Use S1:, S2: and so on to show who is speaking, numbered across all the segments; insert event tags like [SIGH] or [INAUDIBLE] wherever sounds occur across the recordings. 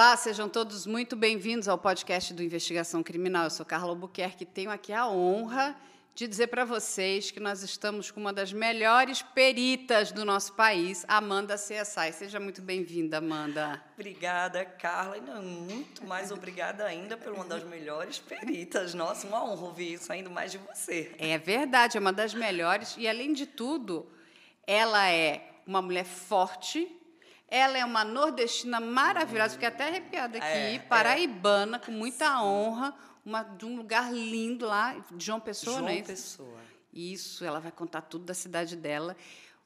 S1: Olá, sejam todos muito bem-vindos ao podcast do Investigação Criminal. Eu sou Carla Albuquerque e tenho aqui a honra de dizer para vocês que nós estamos com uma das melhores peritas do nosso país, Amanda CSI. Seja muito bem-vinda, Amanda.
S2: Obrigada, Carla. E não, muito mais obrigada ainda por uma das melhores peritas. Nossa, uma honra ouvir isso ainda mais de você.
S1: É verdade, é uma das melhores. E, além de tudo, ela é uma mulher forte, ela é uma nordestina maravilhosa, fiquei até arrepiada aqui, é, paraibana, é. com muita honra, uma, de um lugar lindo lá, de João Pessoa,
S2: João
S1: não
S2: é Pessoa.
S1: Isso, ela vai contar tudo da cidade dela.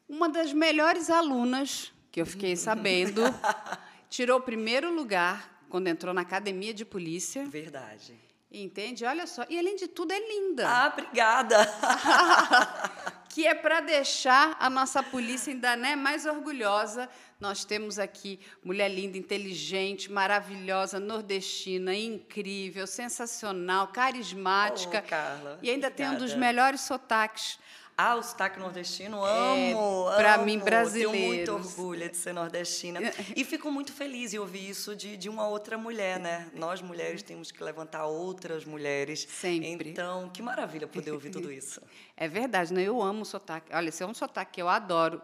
S1: Uma das melhores alunas, que eu fiquei sabendo, [LAUGHS] tirou o primeiro lugar quando entrou na academia de polícia.
S2: Verdade.
S1: Entende? Olha só. E além de tudo, é linda.
S2: Ah, obrigada. [LAUGHS]
S1: que é para deixar a nossa polícia ainda né, mais orgulhosa. Nós temos aqui mulher linda, inteligente, maravilhosa, nordestina, incrível, sensacional, carismática.
S2: Oh, Carla,
S1: e ainda
S2: obrigada.
S1: tem um dos melhores sotaques
S2: ah, o sotaque nordestino, amo,
S1: é, Para mim, brasileiro.
S2: Tenho muito orgulho de ser nordestina. E fico muito feliz em ouvir isso de, de uma outra mulher, né? Nós, mulheres, temos que levantar outras mulheres.
S1: Sempre.
S2: Então, que maravilha poder ouvir tudo [LAUGHS] isso.
S1: É verdade, né? Eu amo o sotaque. Olha, esse é um sotaque que eu adoro.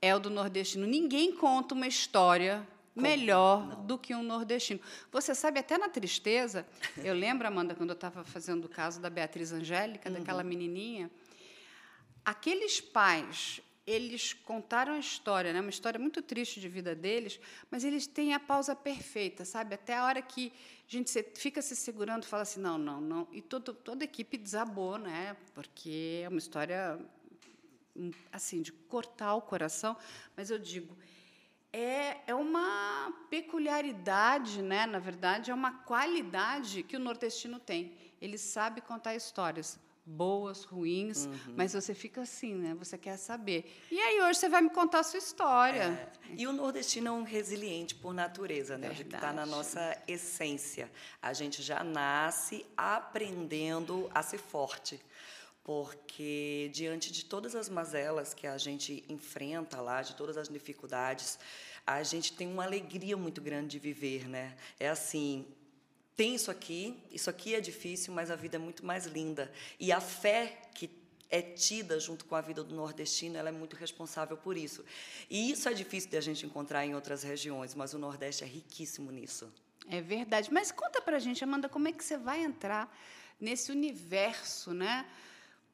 S1: É o do nordestino. Ninguém conta uma história Como? melhor Não. do que um nordestino. Você sabe, até na tristeza, eu lembro, Amanda, quando eu estava fazendo o caso da Beatriz Angélica, uhum. daquela menininha aqueles pais, eles contaram a história, né? uma história muito triste de vida deles, mas eles têm a pausa perfeita, sabe? Até a hora que a gente fica se segurando fala assim, não, não, não. E todo, toda a equipe desabou, né? porque é uma história hum, assim de cortar o coração, mas eu digo, é, é uma peculiaridade, né? na verdade, é uma qualidade que o nordestino tem. Ele sabe contar histórias boas, ruins, uhum. mas você fica assim, né? Você quer saber. E aí hoje você vai me contar a sua história. É.
S2: E o nordestino é um resiliente por natureza, né? Está na nossa essência. A gente já nasce aprendendo a ser forte. Porque diante de todas as mazelas que a gente enfrenta lá, de todas as dificuldades, a gente tem uma alegria muito grande de viver, né? É assim, tem isso aqui, isso aqui é difícil, mas a vida é muito mais linda. E a fé que é tida junto com a vida do nordestino, ela é muito responsável por isso. E isso é difícil de a gente encontrar em outras regiões, mas o Nordeste é riquíssimo nisso.
S1: É verdade. Mas conta pra gente, Amanda, como é que você vai entrar nesse universo, né,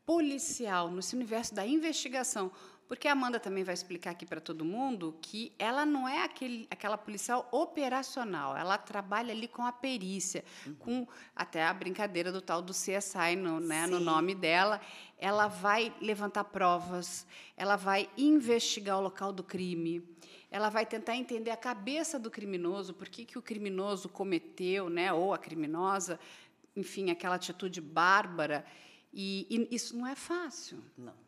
S1: policial, nesse universo da investigação? Porque a Amanda também vai explicar aqui para todo mundo que ela não é aquele, aquela policial operacional, ela trabalha ali com a perícia, uhum. com até a brincadeira do tal do CSI no, né, no nome dela. Ela vai levantar provas, ela vai investigar o local do crime, ela vai tentar entender a cabeça do criminoso, por que, que o criminoso cometeu, né, ou a criminosa, enfim, aquela atitude bárbara. E, e isso não é fácil.
S2: Não.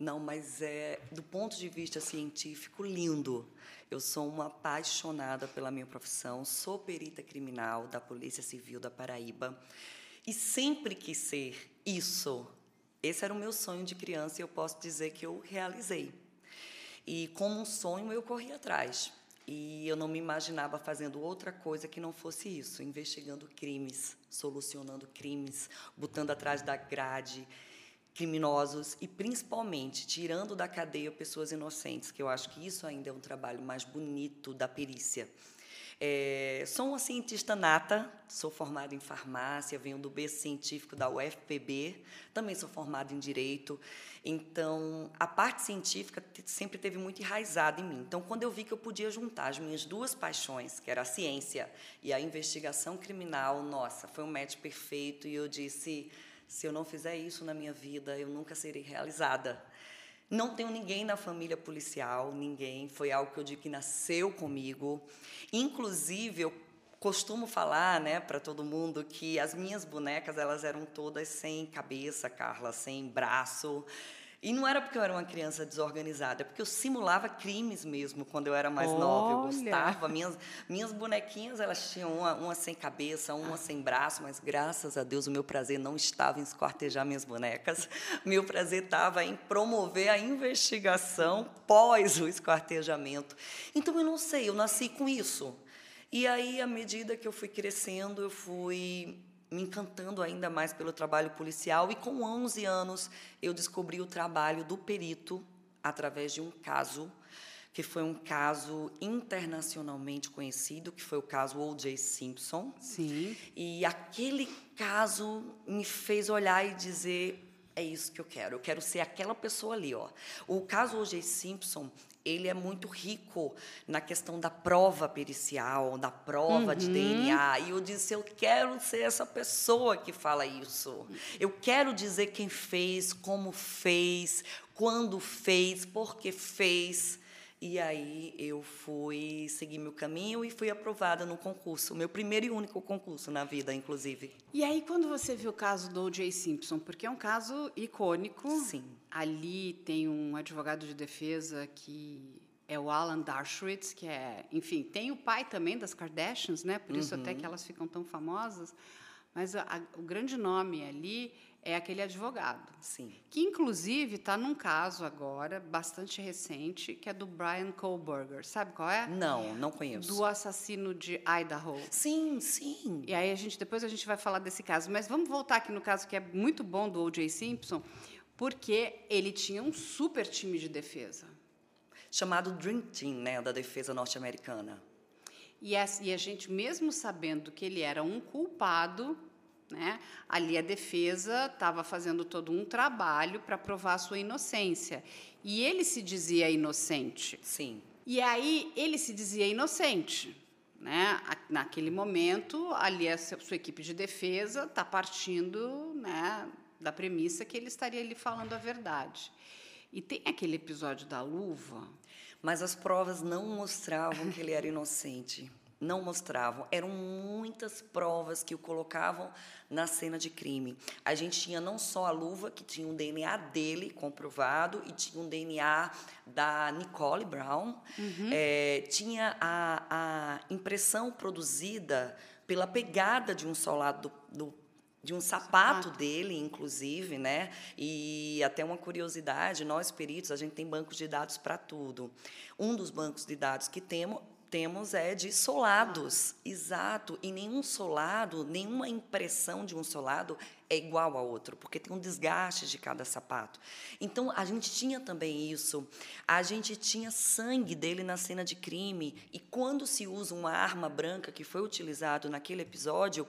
S2: Não, mas é do ponto de vista científico lindo. Eu sou uma apaixonada pela minha profissão, sou perita criminal da Polícia Civil da Paraíba e sempre quis ser isso. Esse era o meu sonho de criança e eu posso dizer que eu realizei. E como um sonho eu corri atrás. E eu não me imaginava fazendo outra coisa que não fosse isso, investigando crimes, solucionando crimes, botando atrás da grade, criminosos e principalmente tirando da cadeia pessoas inocentes, que eu acho que isso ainda é um trabalho mais bonito da perícia. É, sou uma cientista nata, sou formada em farmácia, venho do berço científico da UFPB, também sou formada em direito. Então, a parte científica sempre teve muito enraizada em mim. Então, quando eu vi que eu podia juntar as minhas duas paixões, que era a ciência e a investigação criminal, nossa, foi um match perfeito e eu disse se eu não fizer isso na minha vida, eu nunca serei realizada. Não tenho ninguém na família policial, ninguém. Foi algo que eu digo que nasceu comigo. Inclusive, eu costumo falar, né, para todo mundo que as minhas bonecas elas eram todas sem cabeça, Carla, sem braço. E não era porque eu era uma criança desorganizada, é porque eu simulava crimes mesmo quando eu era mais Olha. nova. Eu gostava. Minhas, minhas bonequinhas, elas tinham uma, uma sem cabeça, uma sem braço, mas graças a Deus o meu prazer não estava em esquartejar minhas bonecas. [LAUGHS] Meu prazer estava em promover a investigação pós o esquartejamento. Então eu não sei, eu nasci com isso. E aí, à medida que eu fui crescendo, eu fui me encantando ainda mais pelo trabalho policial e com 11 anos eu descobri o trabalho do perito através de um caso que foi um caso internacionalmente conhecido, que foi o caso O.J. Simpson.
S1: Sim.
S2: E aquele caso me fez olhar e dizer é isso que eu quero. Eu quero ser aquela pessoa ali, ó. O caso O.J. Simpson, ele é muito rico na questão da prova pericial, da prova uhum. de DNA. E eu disse, eu quero ser essa pessoa que fala isso. Eu quero dizer quem fez, como fez, quando fez, por que fez. E aí eu fui seguir meu caminho e fui aprovada no concurso, meu primeiro e único concurso na vida, inclusive.
S1: E aí quando você viu o caso do O.J. Simpson, porque é um caso icônico.
S2: Sim.
S1: Ali tem um advogado de defesa que é o Alan Dershowitz, que é, enfim, tem o pai também das Kardashians, né? Por isso uhum. até que elas ficam tão famosas. Mas a, a, o grande nome ali é aquele advogado.
S2: Sim.
S1: Que, inclusive, está num caso agora, bastante recente, que é do Brian Kohlberger. Sabe qual é?
S2: Não, não conheço.
S1: Do assassino de Idaho.
S2: Sim, sim.
S1: E aí, a gente, depois a gente vai falar desse caso. Mas vamos voltar aqui no caso que é muito bom do O.J. Simpson, porque ele tinha um super time de defesa.
S2: Chamado Dream Team, né, da defesa norte-americana.
S1: E a, e a gente, mesmo sabendo que ele era um culpado, né? Ali a defesa estava fazendo todo um trabalho para provar a sua inocência. E ele se dizia inocente.
S2: Sim.
S1: E aí ele se dizia inocente. Né? Naquele momento, ali a sua equipe de defesa está partindo né, da premissa que ele estaria ali falando a verdade. E tem aquele episódio da luva.
S2: Mas as provas não mostravam que ele era inocente não mostravam. Eram muitas provas que o colocavam na cena de crime. A gente tinha não só a luva, que tinha um DNA dele comprovado, e tinha um DNA da Nicole Brown, uhum. é, tinha a, a, impressão produzida pela pegada de um solado do, do de um sapato, sapato dele, inclusive, né? E até uma curiosidade, nós peritos, a gente tem bancos de dados para tudo. Um dos bancos de dados que temos temos é de solados, exato. E nenhum solado, nenhuma impressão de um solado é igual ao outro, porque tem um desgaste de cada sapato. Então a gente tinha também isso. A gente tinha sangue dele na cena de crime e quando se usa uma arma branca que foi utilizado naquele episódio,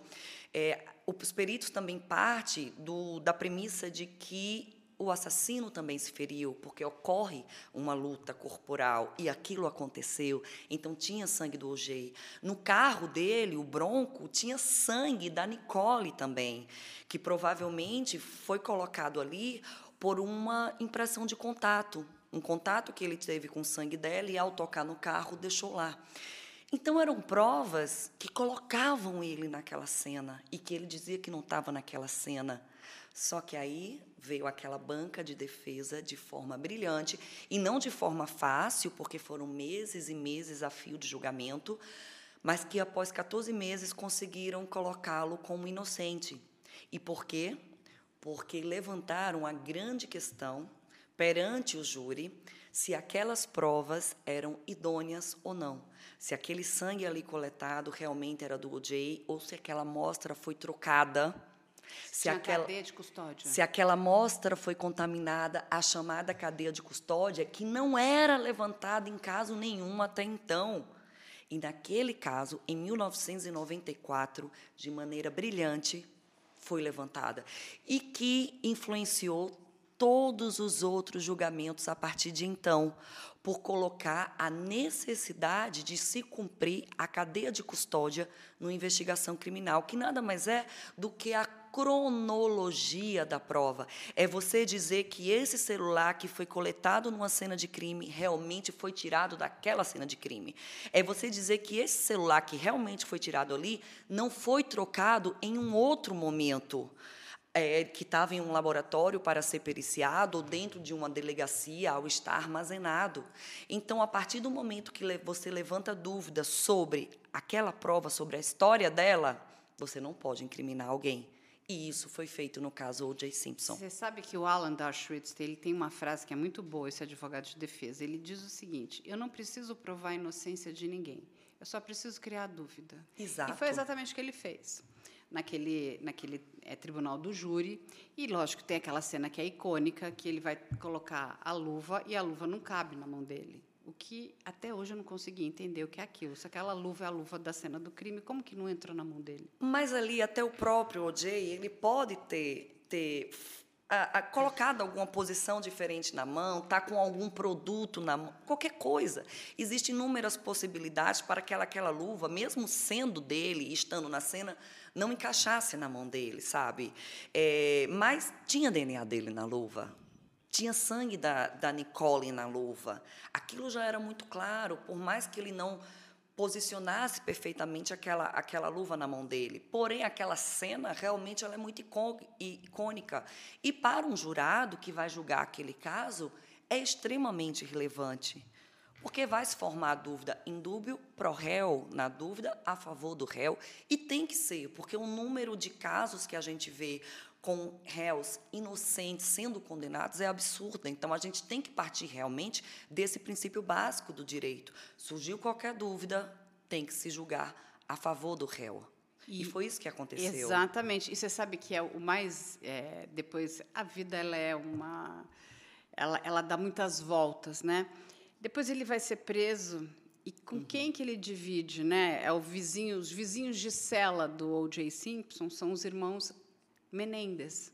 S2: é, os peritos também parte do, da premissa de que o assassino também se feriu, porque ocorre uma luta corporal e aquilo aconteceu. Então tinha sangue do OJ. No carro dele, o Bronco, tinha sangue da Nicole também, que provavelmente foi colocado ali por uma impressão de contato, um contato que ele teve com o sangue dela e ao tocar no carro deixou lá. Então eram provas que colocavam ele naquela cena e que ele dizia que não estava naquela cena. Só que aí veio aquela banca de defesa de forma brilhante e não de forma fácil, porque foram meses e meses a fio de julgamento, mas que após 14 meses conseguiram colocá-lo como inocente. E por quê? Porque levantaram a grande questão perante o júri se aquelas provas eram idôneas ou não. Se aquele sangue ali coletado realmente era do OJ ou se aquela amostra foi trocada
S1: se Tinha aquela, cadeia de custódia.
S2: Se aquela amostra foi contaminada, a chamada cadeia de custódia, que não era levantada em caso nenhum até então. E naquele caso, em 1994, de maneira brilhante, foi levantada. E que influenciou todos os outros julgamentos a partir de então, por colocar a necessidade de se cumprir a cadeia de custódia no investigação criminal, que nada mais é do que a cronologia da prova. É você dizer que esse celular que foi coletado numa cena de crime realmente foi tirado daquela cena de crime. É você dizer que esse celular que realmente foi tirado ali não foi trocado em um outro momento. É, que estava em um laboratório para ser periciado ou dentro de uma delegacia ao estar armazenado. Então, a partir do momento que você levanta dúvidas sobre aquela prova, sobre a história dela, você não pode incriminar alguém. E isso foi feito no caso O.J. Simpson.
S1: Você sabe que o Alan Dershowitz ele tem uma frase que é muito boa, esse advogado de defesa. Ele diz o seguinte: Eu não preciso provar a inocência de ninguém. Eu só preciso criar dúvida.
S2: Exato.
S1: E foi exatamente o que ele fez naquele, naquele é, tribunal do júri. E, lógico, tem aquela cena que é icônica, que ele vai colocar a luva e a luva não cabe na mão dele. O que até hoje eu não consegui entender o que é aquilo. Se aquela luva é a luva da cena do crime, como que não entrou na mão dele?
S2: Mas ali, até o próprio OJ, ele pode ter, ter a, a, colocado alguma posição diferente na mão, tá com algum produto na mão, qualquer coisa. Existem inúmeras possibilidades para que aquela, luva, mesmo sendo dele estando na cena, não encaixasse na mão dele, sabe? É, mas tinha DNA dele na luva. Tinha sangue da, da Nicole na luva. Aquilo já era muito claro, por mais que ele não posicionasse perfeitamente aquela, aquela luva na mão dele. Porém, aquela cena realmente ela é muito icônica. E para um jurado que vai julgar aquele caso, é extremamente relevante. Porque vai se formar a dúvida em dúbio pro réu, na dúvida a favor do réu, e tem que ser, porque o número de casos que a gente vê com réus inocentes sendo condenados é absurda. Então, a gente tem que partir realmente desse princípio básico do direito. Surgiu qualquer dúvida, tem que se julgar a favor do réu. E, e foi isso que aconteceu.
S1: Exatamente. E você sabe que é o mais. É, depois, a vida ela é uma. Ela, ela dá muitas voltas, né? Depois ele vai ser preso e com uhum. quem que ele divide, né? É o vizinho, os vizinhos de cela do O.J. Simpson são os irmãos Menendez.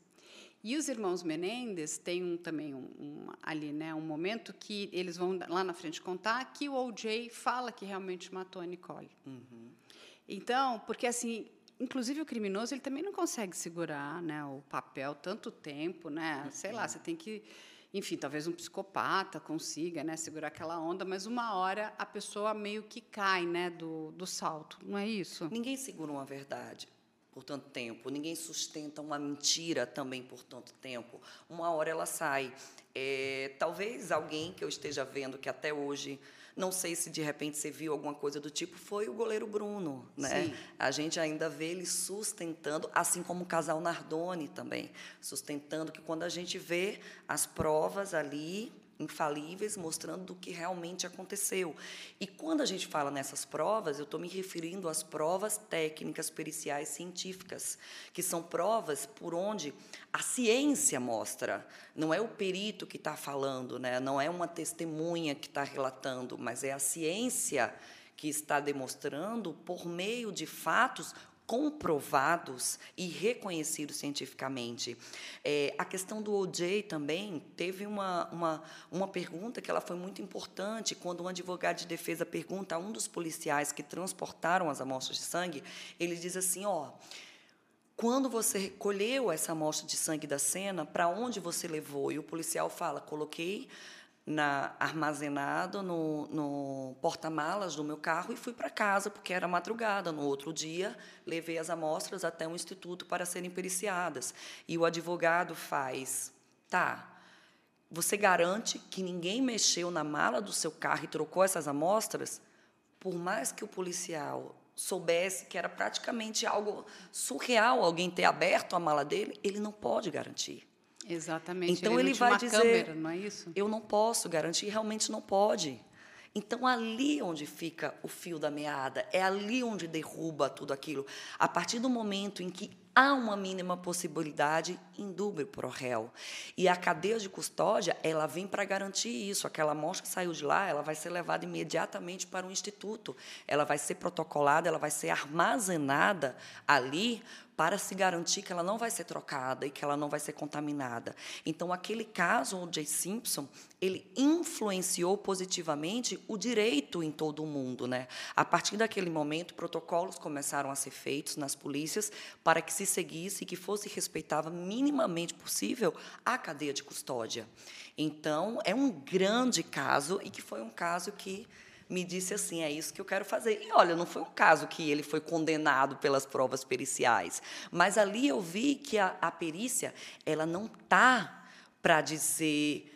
S1: E os irmãos Menendez têm um, também um, um, ali, né, um momento que eles vão lá na frente contar que o O.J. fala que realmente matou a Nicole. Uhum. Então, porque assim, inclusive o criminoso ele também não consegue segurar, né, o papel tanto tempo, né? Uhum. Sei lá, você tem que enfim, talvez um psicopata consiga né, segurar aquela onda, mas uma hora a pessoa meio que cai né, do, do salto, não é isso?
S2: Ninguém segura uma verdade por tanto tempo, ninguém sustenta uma mentira também por tanto tempo. Uma hora ela sai. É, talvez alguém que eu esteja vendo que até hoje não sei se de repente você viu alguma coisa do tipo, foi o goleiro Bruno, né? Sim. A gente ainda vê ele sustentando, assim como o casal Nardoni também, sustentando que quando a gente vê as provas ali, infalíveis, mostrando do que realmente aconteceu. E quando a gente fala nessas provas, eu estou me referindo às provas técnicas, periciais, científicas, que são provas por onde a ciência mostra. Não é o perito que está falando, né? não é uma testemunha que está relatando, mas é a ciência que está demonstrando, por meio de fatos, comprovados e reconhecidos cientificamente. É, a questão do OJ também teve uma, uma, uma pergunta que ela foi muito importante quando um advogado de defesa pergunta a um dos policiais que transportaram as amostras de sangue, ele diz assim, ó, quando você recolheu essa amostra de sangue da cena, para onde você levou? E o policial fala, coloquei na, armazenado no, no porta-malas do meu carro e fui para casa, porque era madrugada. No outro dia, levei as amostras até o instituto para serem periciadas. E o advogado faz, tá, você garante que ninguém mexeu na mala do seu carro e trocou essas amostras? Por mais que o policial soubesse que era praticamente algo surreal alguém ter aberto a mala dele, ele não pode garantir.
S1: Exatamente.
S2: Então ele, ele vai dizer, câmera, não é isso? Eu não posso garantir, realmente não pode. Então ali onde fica o fio da meada, é ali onde derruba tudo aquilo. A partir do momento em que há uma mínima possibilidade dúvida para o réu. E a cadeia de custódia, ela vem para garantir isso. Aquela amostra que saiu de lá, ela vai ser levada imediatamente para o instituto. Ela vai ser protocolada, ela vai ser armazenada ali para se garantir que ela não vai ser trocada e que ela não vai ser contaminada. Então, aquele caso, o J. Simpson, ele influenciou positivamente o direito em todo o mundo. Né? A partir daquele momento, protocolos começaram a ser feitos nas polícias para que se seguisse e que fosse respeitada minimamente possível a cadeia de custódia. Então, é um grande caso e que foi um caso que me disse assim: é isso que eu quero fazer. E olha, não foi um caso que ele foi condenado pelas provas periciais, mas ali eu vi que a, a perícia ela não tá para dizer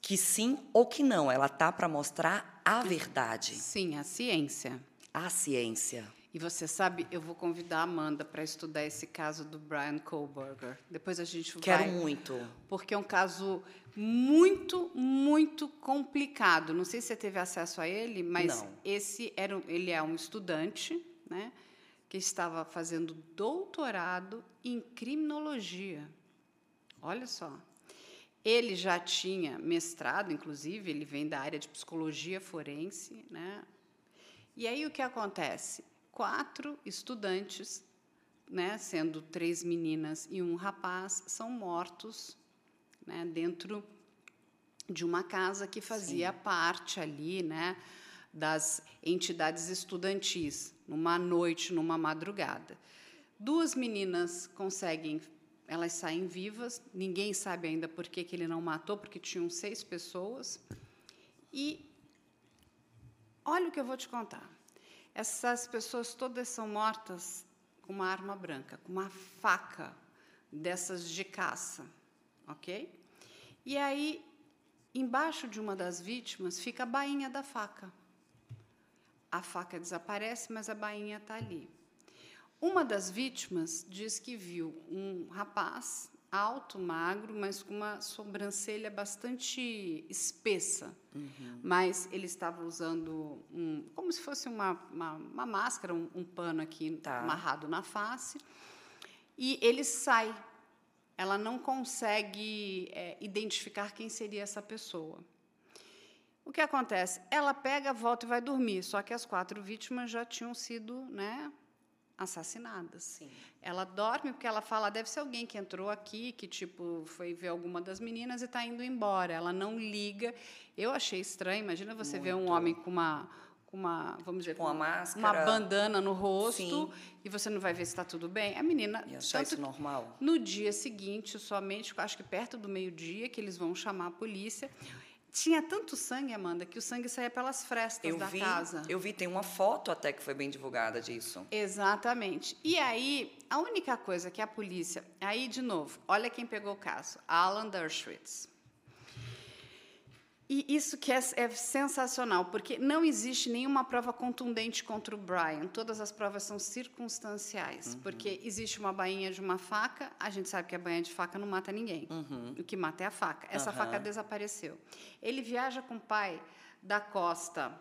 S2: que sim ou que não, ela tá para mostrar a verdade.
S1: Sim, a ciência.
S2: A ciência.
S1: E você sabe, eu vou convidar a Amanda para estudar esse caso do Brian Kohlberger. Depois a gente
S2: Quero vai. Quero muito.
S1: Porque é um caso muito, muito complicado. Não sei se você teve acesso a ele, mas
S2: Não.
S1: esse era, ele é um estudante, né, que estava fazendo doutorado em criminologia. Olha só. Ele já tinha mestrado, inclusive, ele vem da área de psicologia forense, né? E aí o que acontece? Quatro estudantes, né, sendo três meninas e um rapaz, são mortos né, dentro de uma casa que fazia parte ali, né, das entidades estudantis, numa noite, numa madrugada. Duas meninas conseguem, elas saem vivas, ninguém sabe ainda por que, que ele não matou, porque tinham seis pessoas. E olha o que eu vou te contar. Essas pessoas todas são mortas com uma arma branca, com uma faca dessas de caça, ok? E aí, embaixo de uma das vítimas fica a bainha da faca. A faca desaparece, mas a bainha está ali. Uma das vítimas diz que viu um rapaz alto, magro, mas com uma sobrancelha bastante espessa. Mas ele estava usando um, como se fosse uma, uma, uma máscara, um, um pano aqui
S2: Tá.
S1: amarrado na face. E ele sai. Ela não consegue é, identificar quem seria essa pessoa. O que acontece? Ela pega, volta e vai dormir. Só que as quatro vítimas já tinham sido né, assassinadas.
S2: Sim.
S1: Ela dorme porque ela fala, deve ser alguém que entrou aqui, que tipo foi ver alguma das meninas e está indo embora. Ela não liga. Eu achei estranho. Imagina você ver um
S2: Muito.
S1: homem com uma, com uma, vamos dizer,
S2: Com uma
S1: uma
S2: máscara.
S1: bandana no rosto
S2: Sim.
S1: e você não vai ver se está tudo bem. A menina,
S2: E achar
S1: tanto
S2: isso normal?
S1: no dia seguinte, somente, acho que perto do meio-dia, que eles vão chamar a polícia. Tinha tanto sangue, Amanda, que o sangue saía pelas frestas
S2: Eu
S1: da
S2: vi,
S1: casa.
S2: eu vi, tem uma foto até que foi bem divulgada disso.
S1: Exatamente. E aí, a única coisa que a polícia. Aí, de novo, olha quem pegou o caso: Alan Dershowitz. E isso que é, é sensacional, porque não existe nenhuma prova contundente contra o Brian. Todas as provas são circunstanciais, porque existe uma bainha de uma faca, a gente sabe que a bainha de faca não mata ninguém. O que mata é a faca. Essa
S2: Aham.
S1: faca desapareceu. Ele viaja com o pai da costa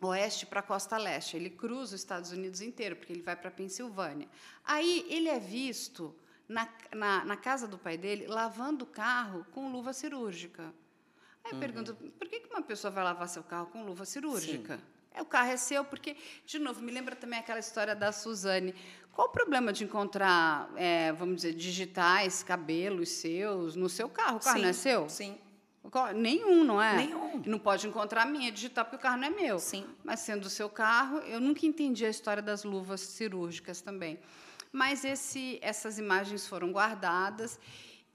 S1: oeste para a costa leste. Ele cruza os Estados Unidos inteiro, porque ele vai para a Pensilvânia. Aí ele é visto na, na, na casa do pai dele lavando o carro com luva cirúrgica. Aí eu pergunto, por que uma pessoa vai lavar seu carro com luva cirúrgica? É, o carro é seu, porque, de novo, me lembra também aquela história da Suzane. Qual o problema de encontrar, é, vamos dizer, digitais, cabelos seus no seu carro? O carro
S2: Sim,
S1: não é seu?
S2: Sim.
S1: Nenhum, não é?
S2: Nenhum.
S1: Não pode encontrar a minha digital porque o carro não é meu.
S2: Sim.
S1: Mas sendo o seu carro, eu nunca entendi a história das luvas cirúrgicas também. Mas esse, essas imagens foram guardadas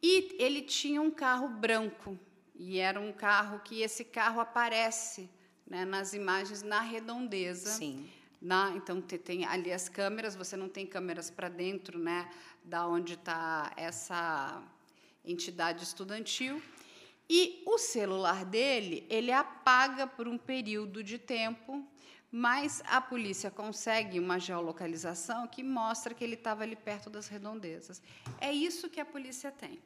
S1: e ele tinha um carro branco e era um carro que esse carro aparece né, nas imagens na redondeza.
S2: Sim.
S1: Na, então te- tem ali as câmeras, você não tem câmeras para dentro, né, da onde está essa entidade estudantil. E o celular dele, ele apaga por um período de tempo, mas a polícia consegue uma geolocalização que mostra que ele estava ali perto das redondezas. É isso que a polícia tem.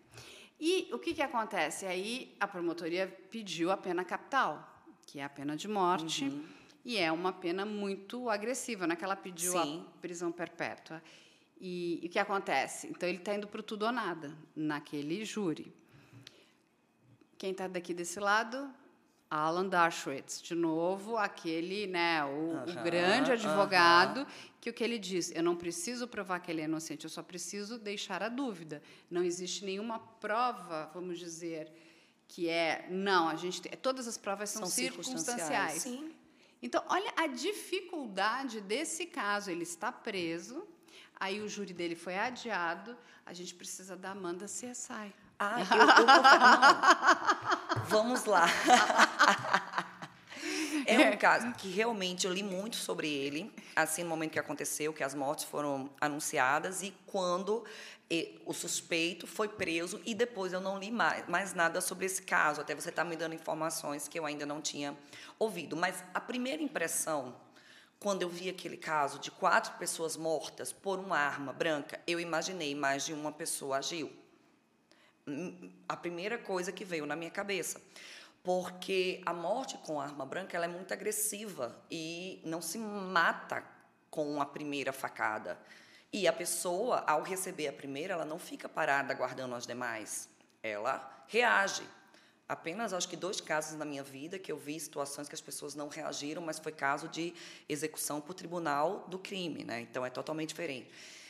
S1: E o que, que acontece? Aí a promotoria pediu a pena capital, que é a pena de morte, e é uma pena muito agressiva, não é que ela pediu
S2: Sim.
S1: a prisão perpétua. E, e o que acontece? Então ele está indo para o tudo ou nada, naquele júri. Quem está daqui desse lado? Alan Dershowitz, de novo, aquele, né, o, o
S2: Aham,
S1: grande advogado, que o que ele diz, eu não preciso provar que ele é inocente, eu só preciso deixar a dúvida. Não existe nenhuma prova, vamos dizer, que é, não, a gente tem, todas as provas são,
S2: São
S1: circunstanciais.
S2: circunstanciais. Sim.
S1: Então, olha a dificuldade desse caso. Ele está preso, aí o júri dele foi adiado, a gente precisa da Amanda CSI.
S2: Ah, eu, eu não. [LAUGHS] Vamos lá. [LAUGHS] É um caso que realmente eu li muito sobre ele, assim, no momento que aconteceu, que as mortes foram anunciadas e quando eh, o suspeito foi preso e depois eu não li mais, mais nada sobre esse caso, até você está me dando informações que eu ainda não tinha ouvido. Mas a primeira impressão, quando eu vi aquele caso de quatro pessoas mortas por uma arma branca, eu imaginei mais de uma pessoa agiu a primeira coisa que veio na minha cabeça. Porque a morte com arma branca ela é muito agressiva e não se mata com a primeira facada. E a pessoa, ao receber a primeira, ela não fica parada aguardando as demais. Ela reage. Apenas acho que dois casos na minha vida que eu vi situações que as pessoas não reagiram, mas foi caso de execução por tribunal do crime, né? Então é totalmente diferente.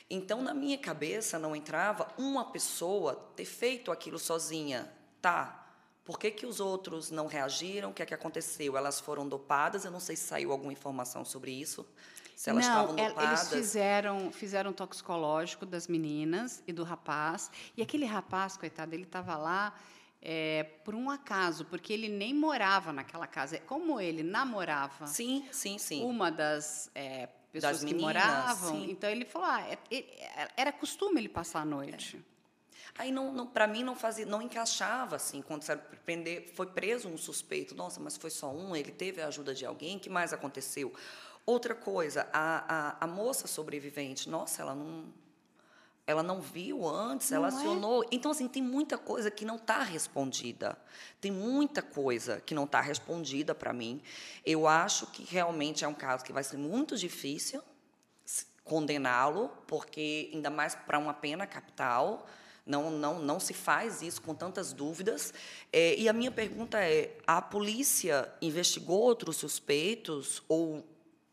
S2: Então na minha cabeça não entrava uma pessoa ter feito aquilo sozinha, tá? Por que, que os outros não reagiram? O que é que aconteceu? Elas foram dopadas? Eu não sei se saiu alguma informação sobre isso. Se elas
S1: não,
S2: estavam dopadas.
S1: eles fizeram, fizeram um toxicológico das meninas e do rapaz. E aquele rapaz, coitado, ele estava lá é, por um acaso, porque ele nem morava naquela casa. Como ele namorava
S2: Sim, sim, sim.
S1: uma das é, pessoas
S2: Das
S1: que
S2: meninas,
S1: moravam,
S2: sim.
S1: então ele falou: ah, é- é- era costume ele passar a noite.
S2: Aí não, não para mim não fazia, não encaixava assim, quando você prender, foi preso um suspeito. Nossa, mas foi só um, ele teve a ajuda de alguém, o que mais aconteceu? Outra coisa, a, a, a moça sobrevivente, nossa, ela não ela não viu antes, ela
S1: Não é?
S2: acionou. Então, assim, tem muita coisa que não está respondida. Tem muita coisa que não está respondida para mim. Eu acho que realmente é um caso que vai ser muito difícil condená-lo, porque ainda mais para uma pena capital, não, não, não se faz isso com tantas dúvidas. É, e a minha pergunta é: a polícia investigou outros suspeitos ou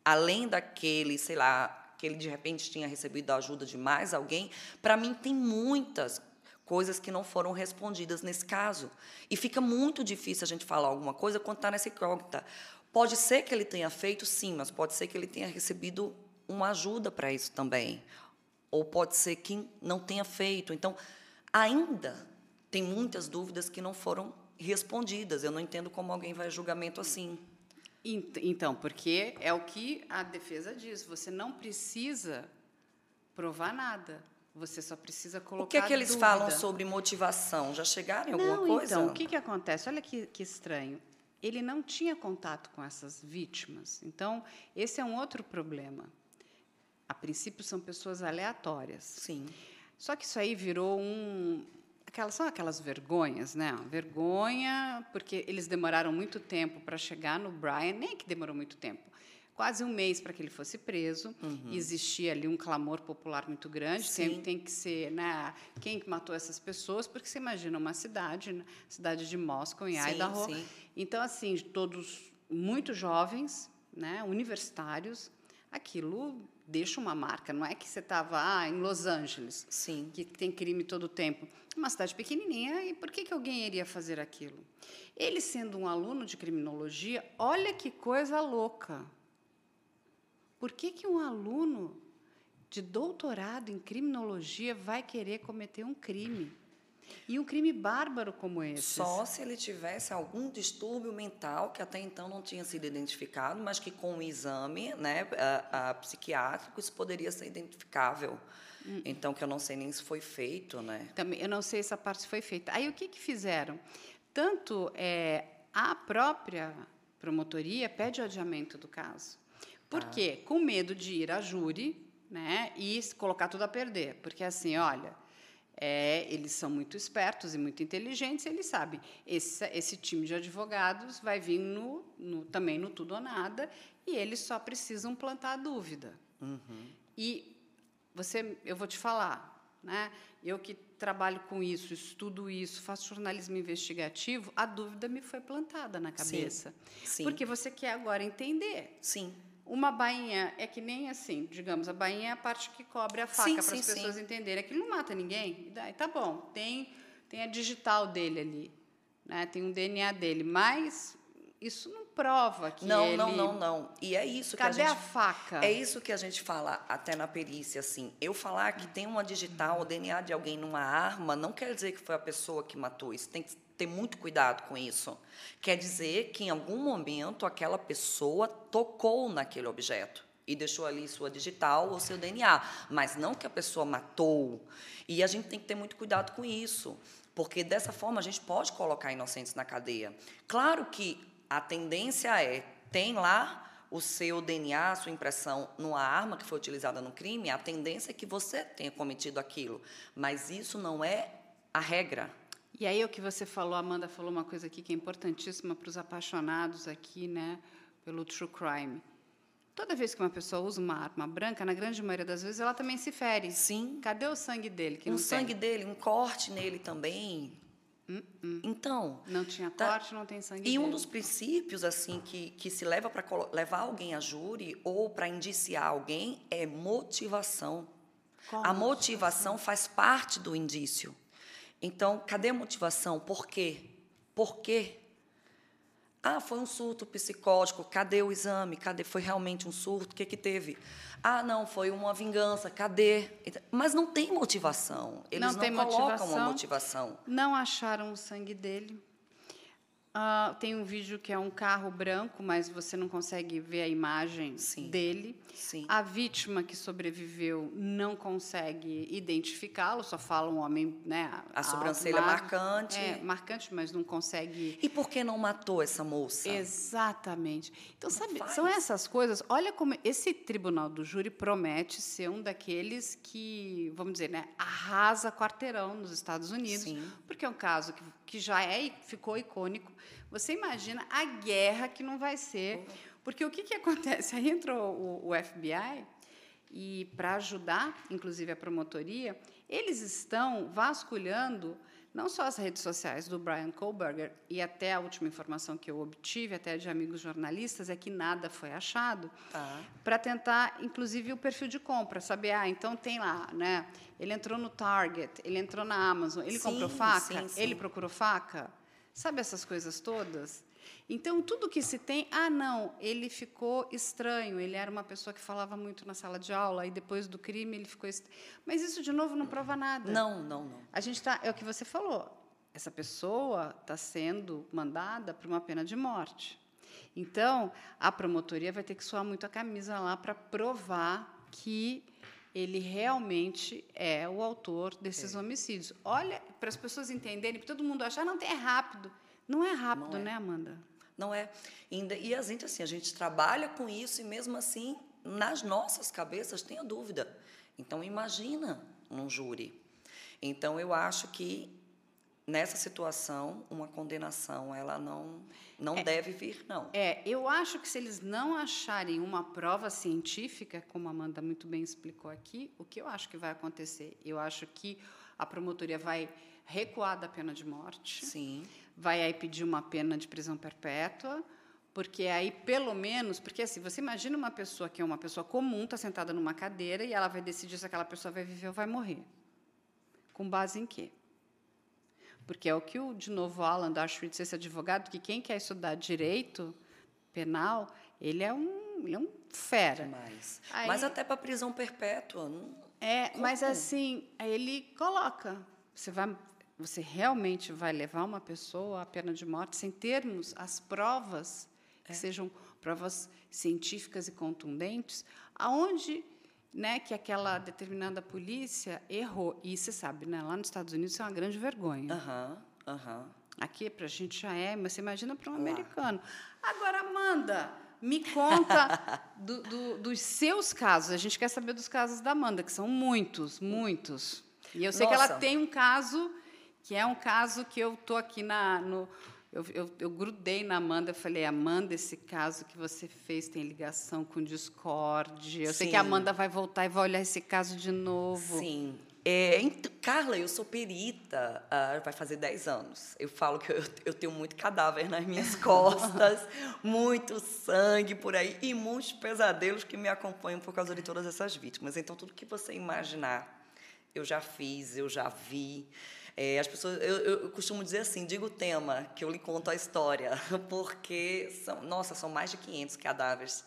S2: além daquele, sei lá, que ele de repente tinha recebido a ajuda de mais alguém? Para mim tem muitas coisas que não foram respondidas nesse caso. E fica muito difícil a gente falar alguma coisa quando está nessa incógnita. Pode ser que ele tenha feito, sim, mas pode ser que ele tenha recebido uma ajuda para isso também. Ou pode ser que não tenha feito. Então, ainda tem muitas dúvidas que não foram respondidas. Eu não entendo como alguém vai julgamento assim.
S1: Ent- Então, porque é o que a defesa diz: você não precisa provar nada. Você só precisa colocar
S2: O que é que eles
S1: dúvida.
S2: falam sobre motivação? Já chegaram em alguma
S1: não,
S2: coisa?
S1: Então, o que, que acontece? Olha que, que estranho. Ele não tinha contato com essas vítimas. Então, esse é um outro problema. A princípio, são pessoas aleatórias.
S2: Sim.
S1: Só que isso aí virou um. Aquelas, são aquelas vergonhas, né? Vergonha, porque eles demoraram muito tempo para chegar no Brian, nem que demorou muito tempo. Quase um mês para que ele fosse preso. Existia ali um clamor popular muito grande.
S2: Uhum. Sim.
S1: Tem, tem que ser, né? Quem que matou essas pessoas? Porque você imagina uma cidade, né? cidade de Moscou, em Idaho.
S2: sim.
S1: Então, assim, todos muito jovens, né? Universitários. Aquilo deixa uma marca. Não é que você estava ah, em Los Angeles
S2: Sim.
S1: que tem crime todo o tempo. Uma cidade pequenininha, e por que, que alguém iria fazer aquilo? Ele, sendo um aluno de criminologia, olha que coisa louca. Por que, que um aluno de doutorado em criminologia vai querer cometer um crime? E um crime bárbaro como esse?
S2: Só se ele tivesse algum distúrbio mental que até então não tinha sido identificado, mas que com o exame né, a, a psiquiátrico isso poderia ser identificável.
S1: Hum.
S2: Então, que eu não sei nem se foi feito, né?
S1: Também, eu não sei se essa parte foi feita. Aí o que, que fizeram? Tanto é, a própria promotoria pede o adiamento do caso. Por
S2: Tá.
S1: quê? Com medo de ir a júri né, e colocar tudo a perder. Porque assim, olha, é, eles são muito espertos e muito inteligentes, e eles sabem, esse, esse time de advogados vai vir no, no- também no tudo ou nada, e eles só precisam plantar a dúvida. E você, eu vou te falar, né? Eu que trabalho com isso, estudo isso, faço jornalismo investigativo, a dúvida me foi plantada na cabeça.
S2: Sim.
S1: Porque você quer agora entender.
S2: Sim.
S1: Uma bainha é que nem assim, digamos, a bainha é a parte que cobre a faca
S2: Sim,
S1: para
S2: sim,
S1: as
S2: sim.
S1: pessoas entenderem. Aquilo não mata ninguém. E daí, tá bom, tem, tem a digital dele ali, né? tem um DNA dele, mas isso não prova que
S2: Não,
S1: ele...
S2: não, não, não. E é isso
S1: Cadê
S2: que a
S1: a,
S2: gente
S1: faca?
S2: É isso que a gente fala até na perícia, assim. Eu falar que tem uma digital, o DNA de alguém numa arma, não quer dizer que foi a pessoa que matou. Isso tem que ter muito cuidado com isso. Quer dizer que em algum momento aquela pessoa tocou naquele objeto e deixou ali sua digital ou seu DNA, mas não que a pessoa matou. E a gente tem que ter muito cuidado com isso, porque dessa forma a gente pode colocar inocentes na cadeia. Claro que a tendência é tem lá o seu DNA, a sua impressão numa arma que foi utilizada no crime, a tendência é que você tenha cometido aquilo, mas isso não é a regra.
S1: E aí o que você falou, Amanda falou uma coisa aqui que é importantíssima para os apaixonados aqui, né, pelo true crime. Toda vez que uma pessoa usa uma arma branca, na grande maioria das vezes, ela também se fere.
S2: Sim.
S1: Cadê o sangue dele? Que
S2: um
S1: não
S2: sangue
S1: tem?
S2: dele, um corte nele também. Então,
S1: Não tinha
S2: Tá.
S1: corte, não tem sangue
S2: E um
S1: dele.
S2: dos princípios assim que, que se leva para levar alguém a júri ou para indiciar alguém é motivação.
S1: Qual
S2: a motivação faz parte do indício. Então, cadê a motivação? Por quê? Por quê? Ah, foi um surto psicótico. Cadê o exame? Cadê? Foi realmente um surto? O que, que teve? Ah, não, foi uma vingança. Cadê? Mas não tem motivação. Eles
S1: Não
S2: não,
S1: tem
S2: colocam uma
S1: motivação.
S2: motivação.
S1: Não acharam o sangue dele. Ah, tem um vídeo que é um carro branco, mas você não consegue ver a imagem
S2: Sim.
S1: dele.
S2: Sim.
S1: A vítima que sobreviveu não consegue identificá-lo, só fala um homem, né?
S2: A
S1: alto,
S2: sobrancelha
S1: magro.
S2: marcante.
S1: É, marcante, mas não consegue.
S2: E por que não matou essa moça?
S1: Exatamente. Então, sabe,
S2: faz.
S1: são essas coisas. Olha como esse tribunal do júri promete ser um daqueles que, vamos dizer, né, arrasa quarteirão nos Estados Unidos,
S2: Sim.
S1: porque é um caso que, que já é e ficou icônico. Você imagina a guerra que não vai ser. Porque o que, que acontece? Aí entrou o, o FBI e, para ajudar, inclusive, a promotoria, eles estão vasculhando não só as redes sociais do Brian Kohlberger, e até a última informação que eu obtive, até de amigos jornalistas, é que nada foi achado,
S2: Tá.
S1: para tentar, inclusive, o perfil de compra, saber, ah, então tem lá, né? Ele entrou no Target, ele entrou na Amazon, ele
S2: Sim,
S1: comprou faca,
S2: sim, sim.
S1: ele procurou faca, sabe essas coisas todas? Então, tudo que se tem, ah, não, ele ficou estranho, ele era uma pessoa que falava muito na sala de aula, e depois do crime ele ficou estranho. Mas isso, de novo, não prova nada.
S2: Não, não, não.
S1: A gente está, é o que você falou, essa pessoa está sendo mandada para uma pena de morte. Então, a promotoria vai ter que suar muito a camisa lá para provar que ele realmente é o autor desses homicídios. Olha, para as pessoas entenderem, para todo mundo achar, não, tem- é rápido. Não é rápido,
S2: Não é.
S1: né, Amanda?
S2: Não é. E a gente, assim, a gente trabalha com isso e mesmo assim, nas nossas cabeças, tem a dúvida. Então, imagina um júri. Então, eu acho que nessa situação, uma condenação, ela não, não deve vir, não.
S1: É, eu acho que se eles não acharem uma prova científica, como a Amanda muito bem explicou aqui, o que eu acho que vai acontecer? Eu acho que a promotoria vai recuar da pena de morte,
S2: Sim.
S1: vai aí pedir uma pena de prisão perpétua, porque aí, pelo menos, porque assim, você imagina uma pessoa que é uma pessoa comum, está sentada numa cadeira e ela vai decidir se aquela pessoa vai viver ou vai morrer. Com base em quê? Porque é o que, o, de novo, o Alan Dershowitz, esse advogado, que quem quer estudar direito penal, ele é um, ele é um fera.
S2: Demais.
S1: Aí-
S2: Mas até para prisão perpétua. Não...
S1: É, mas
S2: Como?
S1: assim, ele coloca. Você, vai, você realmente vai levar uma pessoa à pena de morte sem termos as provas, que
S2: É.
S1: sejam provas científicas e contundentes, aonde né, que aquela determinada polícia errou. E você sabe, né, lá nos Estados Unidos isso é uma grande vergonha.
S2: Aham, aham.
S1: Aqui para a gente já é, mas você imagina para um
S2: Lá.
S1: americano. Agora, Amanda, me conta [LAUGHS] do- do- dos seus casos. A gente quer saber dos casos da Amanda, que são muitos, muitos. E eu sei que ela
S2: Nossa.
S1: tem um caso que é um caso que eu tô aqui na no eu, eu, eu grudei na Amanda, eu falei, Amanda, esse caso que você fez tem ligação com Discord. Eu sei que a
S2: Sim.
S1: Amanda vai voltar e vai olhar esse caso de novo.
S2: Sim. É, ent- Carla, eu sou perita, ah, vai fazer 10 anos. Eu falo que eu, eu tenho muito cadáver nas minhas [LAUGHS] costas, muito sangue por aí e muitos pesadelos que me acompanham por causa de todas essas vítimas. Então, tudo que você imaginar, eu já fiz, eu já vi. É, as pessoas, eu, eu- costumo dizer assim, diga o tema, que eu lhe conto a história, [LAUGHS] porque são, nossa, são mais de 500 cadáveres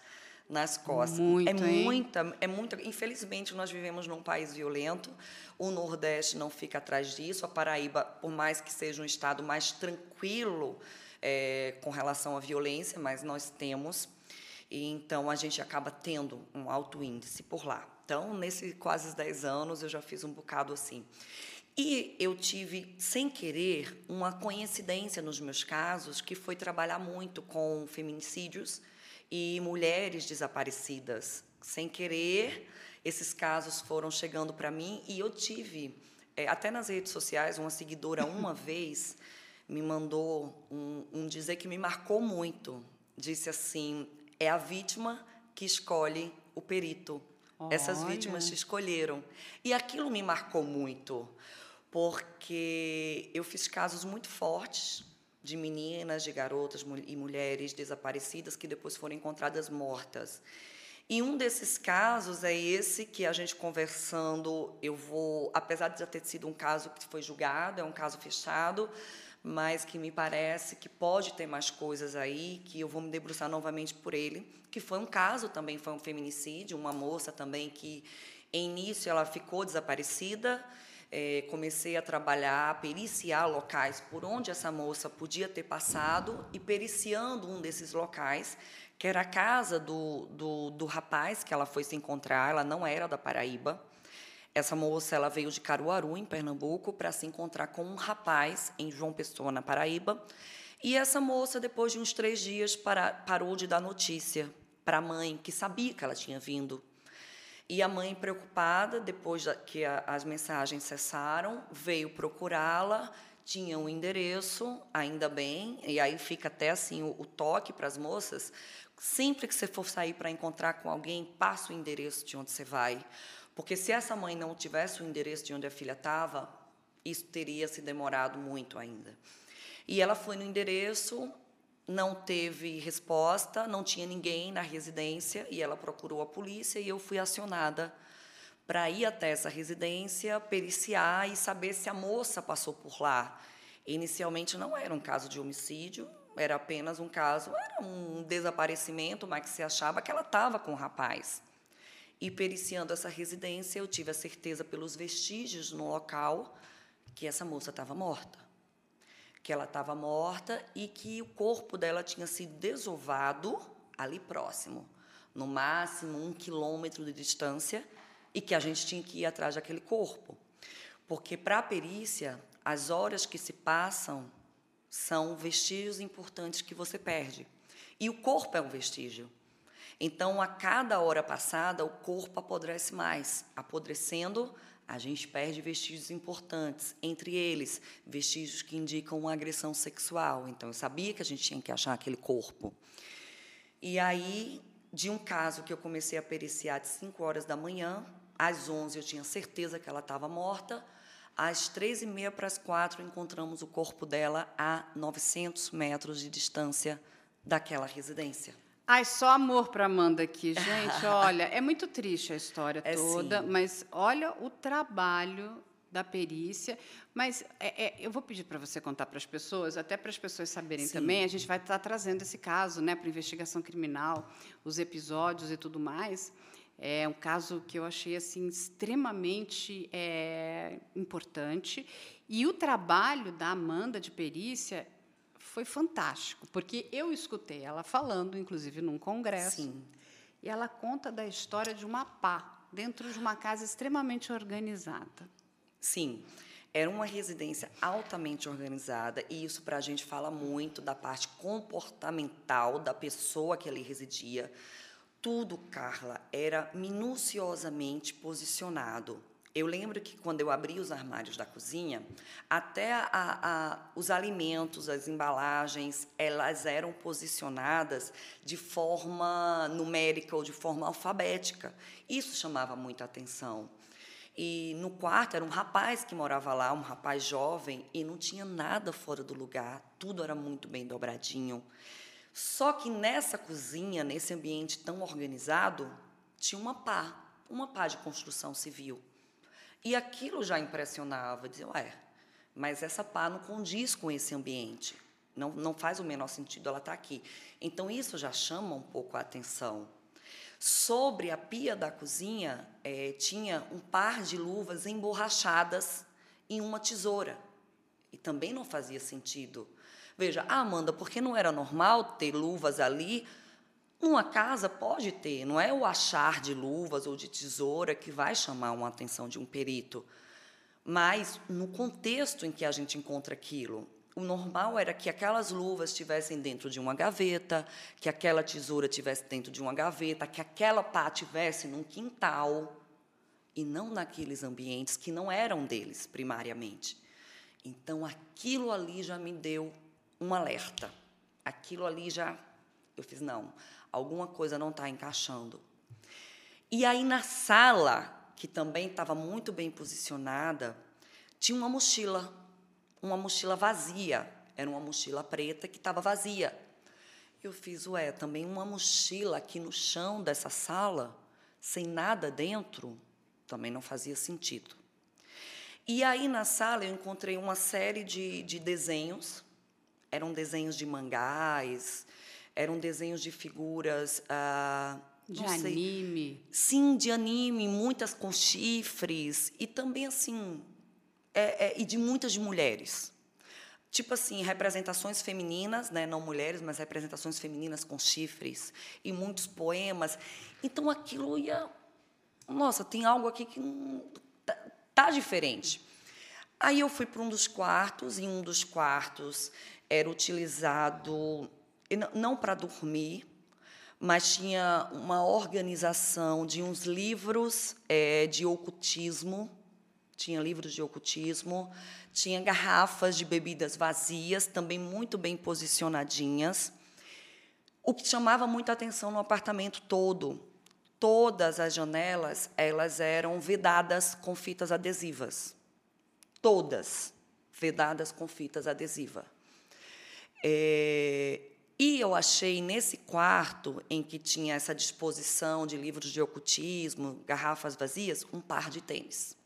S2: nas costas.
S1: Muito,
S2: é
S1: hein?
S2: muita, é muita. Infelizmente, nós vivemos num país violento. O Nordeste não fica atrás disso. A Paraíba, por mais que seja um estado mais tranquilo é, com relação à violência, mas nós temos. E então a gente acaba tendo um alto índice por lá. Então, nesses quase 10 anos, eu já fiz um bocado assim. E eu tive, sem querer, uma coincidência nos meus casos, que foi trabalhar muito com feminicídios e mulheres desaparecidas. Sem querer, esses casos foram chegando para mim e eu tive é, até nas redes sociais, uma seguidora [LAUGHS] uma vez me mandou um, um dizer que me marcou muito. Disse assim: é a vítima que escolhe o perito. Olha. Essas vítimas te escolheram. E aquilo me marcou muito, porque eu fiz casos muito fortes de meninas, de garotas e mulheres desaparecidas que depois foram encontradas mortas. E um desses casos é esse que a gente conversando, eu vou, apesar de já ter sido um caso que foi julgado, é um caso fechado, mas que me parece que pode ter mais coisas aí, que eu vou me debruçar novamente por ele, que foi um caso também, foi um feminicídio, uma moça também que, em início, ela ficou desaparecida, é, comecei a trabalhar, periciar locais por onde essa moça podia ter passado, e periciando um desses locais, que era a casa do, do, do rapaz que ela foi se encontrar, ela não era da Paraíba, essa moça ela veio de Caruaru, em Pernambuco, para se encontrar com um rapaz em João Pessoa, na Paraíba. E essa moça, depois de uns três dias, para, parou de dar notícia para a mãe, que sabia que ela tinha vindo. E a mãe, preocupada, depois que a, as mensagens cessaram, veio procurá-la, tinha um endereço, ainda bem, e aí fica até assim o, o toque para as moças. Sempre que você for sair para encontrar com alguém, passa o endereço de onde você vai porque se essa mãe não tivesse o endereço de onde a filha estava, isso teria se demorado muito ainda. E ela foi no endereço, não teve resposta, não tinha ninguém na residência e ela procurou a polícia e eu fui acionada para ir até essa residência, periciar e saber se a moça passou por lá. Inicialmente não era um caso de homicídio, era apenas um caso, era um desaparecimento, mas que se achava que ela estava com o rapaz. E periciando essa residência, eu tive a certeza pelos vestígios no local que essa moça estava morta. Que ela estava morta e que o corpo dela tinha sido desovado ali próximo, no máximo um quilômetro de distância, e que a gente tinha que ir atrás daquele corpo. Porque para a perícia, as horas que se passam são vestígios importantes que você perde. E o corpo é um vestígio. Então, a cada hora passada, o corpo apodrece mais. Apodrecendo, a gente perde vestígios importantes, entre eles vestígios que indicam uma agressão sexual. Então, eu sabia que a gente tinha que achar aquele corpo. E aí, de um caso que eu comecei a periciar de 5 horas da manhã, às 11 eu tinha certeza que ela estava morta, às três e meia para as quatro encontramos o corpo dela a 900 metros de distância daquela residência.
S1: Ai, só amor para Amanda aqui, gente. [LAUGHS] Olha, é muito triste a história é toda, sim. mas olha o trabalho da perícia. Mas é, é, eu vou pedir para você contar para as pessoas, até para as pessoas saberem sim. também. A gente vai estar tá trazendo esse caso, né, para investigação criminal, os episódios e tudo mais. É um caso que eu achei assim extremamente é, importante e o trabalho da Amanda de perícia foi fantástico, porque eu escutei ela falando, inclusive num congresso, Sim. e ela conta da história de uma pá dentro de uma casa extremamente organizada.
S2: Sim. Era uma residência altamente organizada, e isso para a gente fala muito da parte comportamental da pessoa que ali residia. Tudo, Carla, era minuciosamente posicionado. Eu lembro que quando eu abri os armários da cozinha, até a, a, os alimentos, as embalagens, elas eram posicionadas de forma numérica ou de forma alfabética. Isso chamava muita atenção. E no quarto era um rapaz que morava lá, um rapaz jovem, e não tinha nada fora do lugar, tudo era muito bem dobradinho. Só que nessa cozinha, nesse ambiente tão organizado, tinha uma pá, uma pá de construção civil. E aquilo já impressionava, dizia, ué, mas essa pá não condiz com esse ambiente, não, não faz o menor sentido ela estar tá aqui. Então, isso já chama um pouco a atenção. Sobre a pia da cozinha, é, tinha um par de luvas emborrachadas em uma tesoura. E também não fazia sentido. Veja, ah, Amanda, por que não era normal ter luvas ali uma casa pode ter, não é o achar de luvas ou de tesoura que vai chamar uma atenção de um perito, mas no contexto em que a gente encontra aquilo. O normal era que aquelas luvas estivessem dentro de uma gaveta, que aquela tesoura estivesse dentro de uma gaveta, que aquela pá estivesse num quintal. e não naqueles ambientes que não eram deles primariamente. Então aquilo ali já me deu um alerta. Aquilo ali já eu fiz não, alguma coisa não está encaixando. E aí na sala, que também estava muito bem posicionada, tinha uma mochila, uma mochila vazia. Era uma mochila preta que estava vazia. Eu fiz, ué, também uma mochila aqui no chão dessa sala, sem nada dentro também não fazia sentido. E aí na sala eu encontrei uma série de, de desenhos, eram desenhos de mangás, eram desenhos de figuras. Ah,
S1: de anime.
S2: Sim, de anime, muitas com chifres, e também assim, é, é, e de muitas de mulheres. Tipo assim, representações femininas, né, não mulheres, mas representações femininas com chifres, e muitos poemas. Então aquilo ia nossa, tem algo aqui que tá, tá diferente. Aí eu fui para um dos quartos, e um dos quartos era utilizado não para dormir, mas tinha uma organização de uns livros é, de ocultismo, tinha livros de ocultismo, tinha garrafas de bebidas vazias, também muito bem posicionadinhas. O que chamava muita atenção no apartamento todo todas as janelas elas eram vedadas com fitas adesivas. Todas vedadas com fitas adesivas. É, e eu achei nesse quarto em que tinha essa disposição de livros de ocultismo, garrafas vazias, um par de tênis.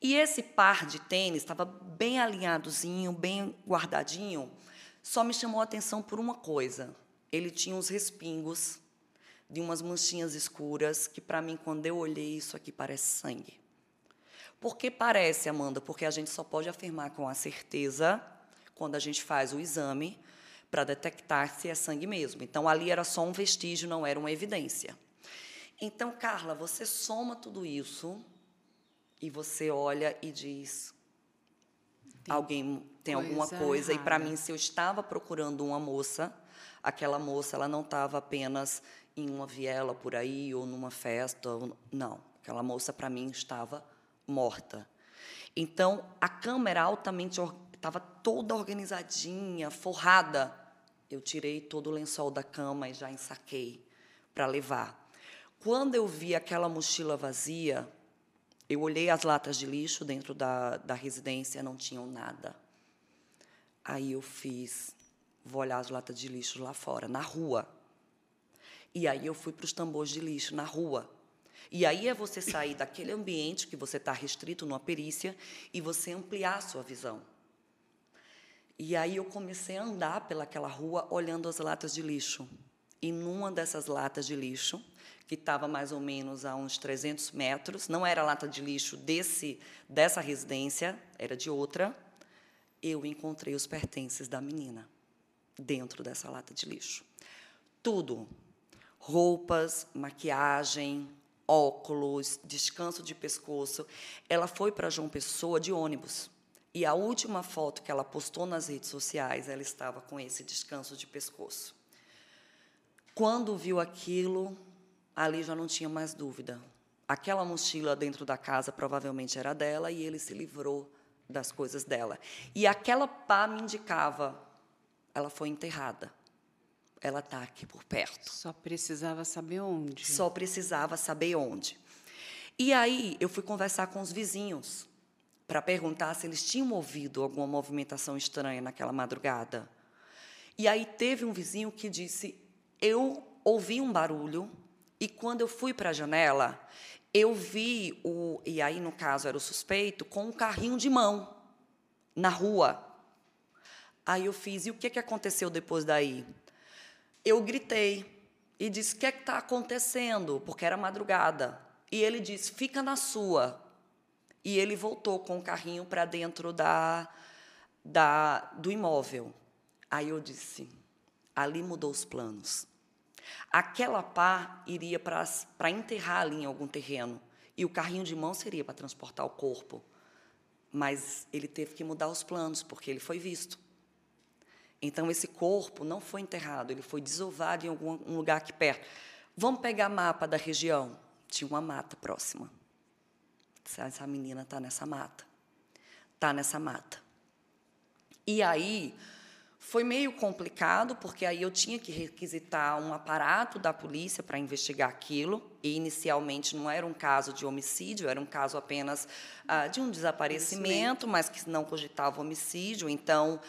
S2: E esse par de tênis estava bem alinhadozinho, bem guardadinho, só me chamou a atenção por uma coisa. Ele tinha uns respingos de umas manchinhas escuras que, para mim, quando eu olhei isso aqui, parece sangue. Por que parece, Amanda? Porque a gente só pode afirmar com a certeza quando a gente faz o exame para detectar se é sangue mesmo. Então, ali era só um vestígio, não era uma evidência. Então, Carla, você soma tudo isso e você olha e diz: tem alguém tem coisa alguma coisa. Errada. E para mim, se eu estava procurando uma moça, aquela moça ela não estava apenas em uma viela por aí ou numa festa. Não, aquela moça para mim estava morta. Então a cama era altamente estava toda organizadinha, forrada. Eu tirei todo o lençol da cama e já ensaquei para levar. Quando eu vi aquela mochila vazia, eu olhei as latas de lixo dentro da, da residência, não tinham nada. Aí eu fiz, vou olhar as latas de lixo lá fora, na rua. E aí eu fui para os tambores de lixo na rua. E aí é você sair daquele ambiente que você está restrito numa perícia e você ampliar a sua visão. E aí eu comecei a andar pelaquela rua olhando as latas de lixo. E numa dessas latas de lixo, que estava mais ou menos a uns 300 metros, não era lata de lixo desse dessa residência, era de outra, eu encontrei os pertences da menina dentro dessa lata de lixo. Tudo, roupas, maquiagem, óculos, descanso de pescoço. Ela foi para João Pessoa de ônibus. E a última foto que ela postou nas redes sociais, ela estava com esse descanso de pescoço. Quando viu aquilo, ali já não tinha mais dúvida. Aquela mochila dentro da casa provavelmente era dela e ele se livrou das coisas dela. E aquela pá me indicava, ela foi enterrada ela está aqui por perto.
S1: Só precisava saber onde.
S2: Só precisava saber onde. E aí eu fui conversar com os vizinhos para perguntar se eles tinham ouvido alguma movimentação estranha naquela madrugada. E aí teve um vizinho que disse: Eu ouvi um barulho e quando eu fui para a janela, eu vi o e aí no caso era o suspeito com um carrinho de mão na rua. Aí eu fiz e o que que aconteceu depois daí? eu gritei e disse: O que é está acontecendo? Porque era madrugada. E ele disse: Fica na sua. E ele voltou com o carrinho para dentro da, da, do imóvel. Aí eu disse: Ali mudou os planos. Aquela pá iria para enterrar ali em algum terreno. E o carrinho de mão seria para transportar o corpo. Mas ele teve que mudar os planos, porque ele foi visto. Então, esse corpo não foi enterrado, ele foi desovado em algum um lugar aqui perto. Vamos pegar mapa da região. Tinha uma mata próxima. Essa menina está nessa mata. Está nessa mata. E aí foi meio complicado, porque aí eu tinha que requisitar um aparato da polícia para investigar aquilo. E inicialmente não era um caso de homicídio, era um caso apenas ah, de um desaparecimento, mas que não cogitava homicídio. Então,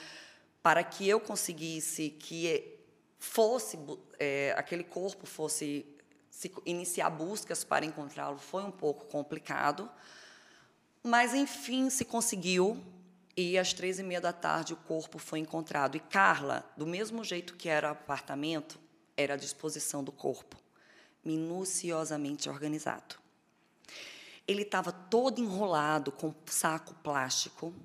S2: para que eu conseguisse que fosse é, aquele corpo fosse se iniciar buscas para encontrá-lo foi um pouco complicado, mas enfim se conseguiu e às três e meia da tarde o corpo foi encontrado. E Carla, do mesmo jeito que era o apartamento, era a disposição do corpo, minuciosamente organizado. Ele estava todo enrolado com saco plástico,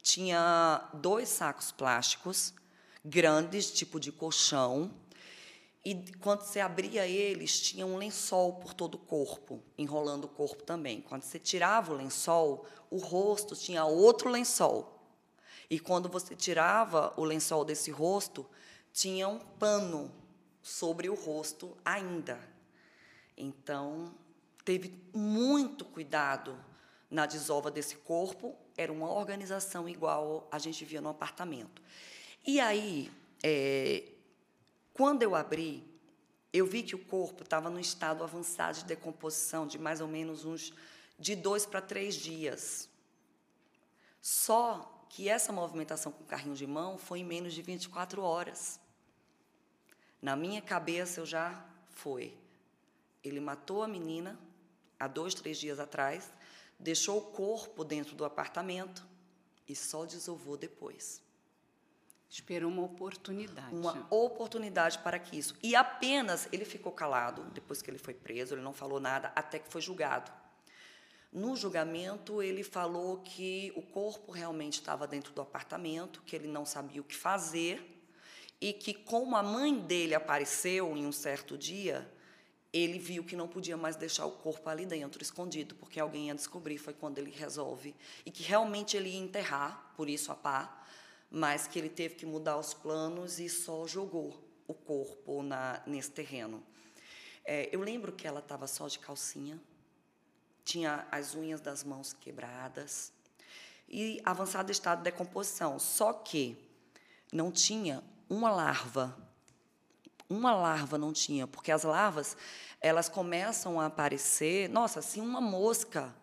S2: tinha dois sacos plásticos grandes, tipo de colchão, e quando você abria eles, tinha um lençol por todo o corpo, enrolando o corpo também. Quando você tirava o lençol, o rosto tinha outro lençol e quando você tirava o lençol desse rosto, tinha um pano sobre o rosto ainda. Então, teve muito cuidado na desova desse corpo, era uma organização igual a gente via no apartamento. E aí, é, quando eu abri, eu vi que o corpo estava no estado avançado de decomposição, de mais ou menos uns de dois para três dias. Só que essa movimentação com o carrinho de mão foi em menos de 24 horas. Na minha cabeça eu já foi. Ele matou a menina há dois, três dias atrás, deixou o corpo dentro do apartamento e só desovou depois.
S1: Esperou uma oportunidade.
S2: Uma oportunidade para que isso. E apenas ele ficou calado depois que ele foi preso, ele não falou nada até que foi julgado. No julgamento, ele falou que o corpo realmente estava dentro do apartamento, que ele não sabia o que fazer e que, como a mãe dele apareceu em um certo dia, ele viu que não podia mais deixar o corpo ali dentro, escondido, porque alguém ia descobrir. Foi quando ele resolve. E que realmente ele ia enterrar, por isso a pá, mas que ele teve que mudar os planos e só jogou o corpo na, nesse terreno. É, eu lembro que ela estava só de calcinha, tinha as unhas das mãos quebradas e avançado estado de decomposição. Só que não tinha uma larva. Uma larva não tinha, porque as larvas elas começam a aparecer. Nossa, se uma mosca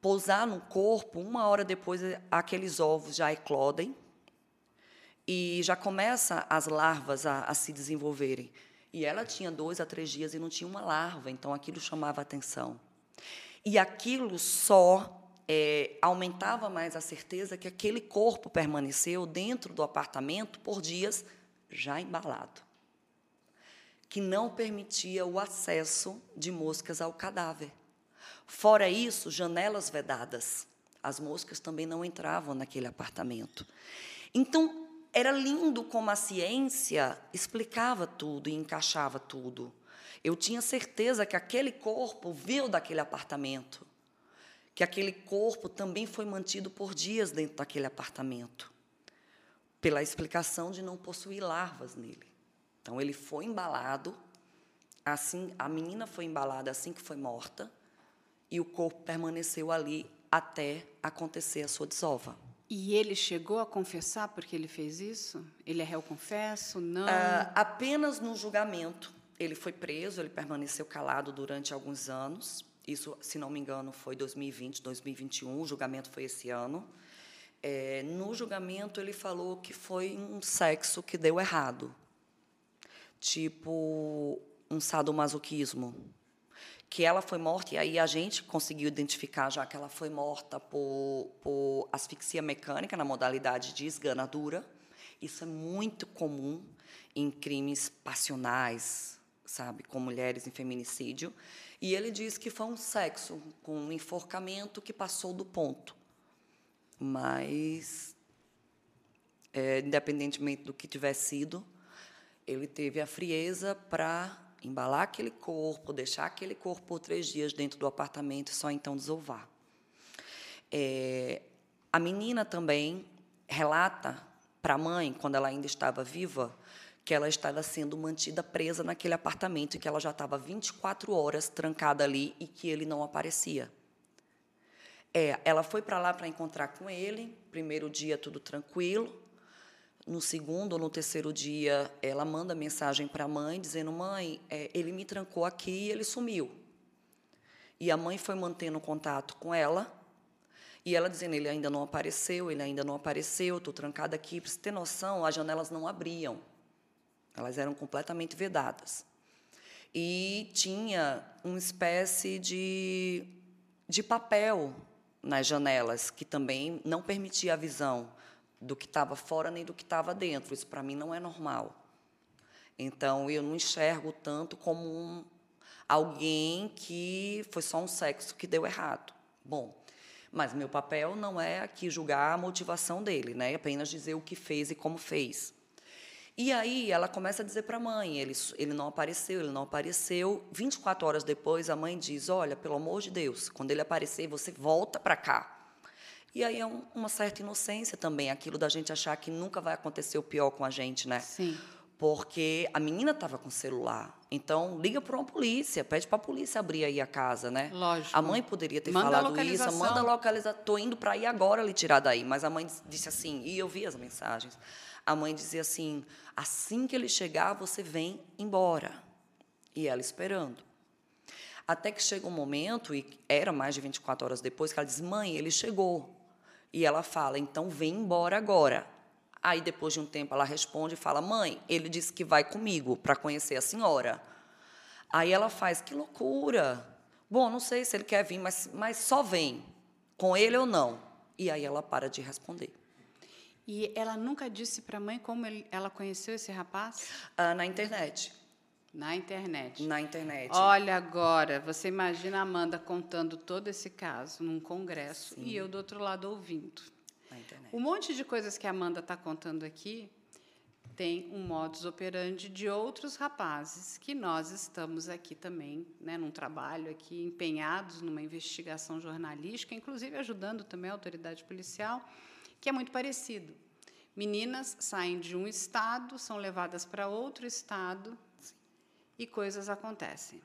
S2: pousar no corpo, uma hora depois aqueles ovos já eclodem e já começa as larvas a, a se desenvolverem. E ela tinha dois a três dias e não tinha uma larva, então aquilo chamava atenção. E aquilo só é, aumentava mais a certeza que aquele corpo permaneceu dentro do apartamento por dias já embalado, que não permitia o acesso de moscas ao cadáver. Fora isso, janelas vedadas. As moscas também não entravam naquele apartamento. Então, era lindo como a ciência explicava tudo e encaixava tudo. Eu tinha certeza que aquele corpo veio daquele apartamento, que aquele corpo também foi mantido por dias dentro daquele apartamento, pela explicação de não possuir larvas nele. Então ele foi embalado, assim a menina foi embalada assim que foi morta, e o corpo permaneceu ali até acontecer a sua desova.
S1: E ele chegou a confessar porque ele fez isso? Ele é réu confesso? Não?
S2: Ah, apenas no julgamento ele foi preso, ele permaneceu calado durante alguns anos. Isso, se não me engano, foi 2020, 2021. O julgamento foi esse ano. É, no julgamento, ele falou que foi um sexo que deu errado, tipo um sadomasoquismo. Que ela foi morta, e aí a gente conseguiu identificar já que ela foi morta por, por asfixia mecânica, na modalidade de esganadura. Isso é muito comum em crimes passionais, sabe, com mulheres em feminicídio. E ele diz que foi um sexo com um enforcamento que passou do ponto. Mas, é, independentemente do que tivesse sido, ele teve a frieza para embalar aquele corpo, deixar aquele corpo por três dias dentro do apartamento e só então desovar. É, a menina também relata para a mãe, quando ela ainda estava viva, que ela estava sendo mantida presa naquele apartamento e que ela já estava 24 horas trancada ali e que ele não aparecia. É, ela foi para lá para encontrar com ele. Primeiro dia tudo tranquilo. No segundo ou no terceiro dia, ela manda mensagem para a mãe dizendo: "Mãe, é, ele me trancou aqui e ele sumiu". E a mãe foi mantendo contato com ela. E ela dizendo: "Ele ainda não apareceu, ele ainda não apareceu, estou trancada aqui". Para você ter noção, as janelas não abriam. Elas eram completamente vedadas. E tinha uma espécie de, de papel nas janelas, que também não permitia a visão do que estava fora nem do que estava dentro. Isso para mim não é normal. Então eu não enxergo tanto como um, alguém que foi só um sexo que deu errado. Bom, mas meu papel não é aqui julgar a motivação dele, né? É apenas dizer o que fez e como fez. E aí ela começa a dizer para a mãe, ele, ele não apareceu, ele não apareceu. 24 horas depois, a mãe diz, olha, pelo amor de Deus, quando ele aparecer, você volta para cá. E aí é um, uma certa inocência também, aquilo da gente achar que nunca vai acontecer o pior com a gente, né?
S1: Sim.
S2: Porque a menina estava com celular. Então, liga para uma polícia, pede para a polícia abrir aí a casa, né?
S1: Lógico.
S2: A mãe poderia ter
S1: Manda a
S2: falado isso, manda localizar, tô indo para ir agora lhe tirar daí. Mas a mãe disse assim, e eu vi as mensagens. A mãe dizia assim: assim que ele chegar, você vem embora. E ela esperando. Até que chega um momento, e era mais de 24 horas depois, que ela diz: mãe, ele chegou. E ela fala: então vem embora agora. Aí, depois de um tempo, ela responde e fala: mãe, ele disse que vai comigo para conhecer a senhora. Aí ela faz: que loucura. Bom, não sei se ele quer vir, mas, mas só vem. Com ele ou não. E aí ela para de responder.
S1: E ela nunca disse para a mãe como ele- ela conheceu esse rapaz?
S2: Ah, na internet.
S1: Na internet.
S2: Na internet.
S1: Olha agora, você imagina a Amanda contando todo esse caso num congresso e eu do outro lado ouvindo.
S2: Na internet.
S1: Um monte de coisas que a Amanda está contando aqui tem um modus operandi de outros rapazes que nós estamos aqui também, né, num trabalho aqui empenhados numa investigação jornalística, inclusive ajudando também a autoridade policial, que é muito parecido. Meninas saem de um estado, são levadas para outro estado e coisas acontecem.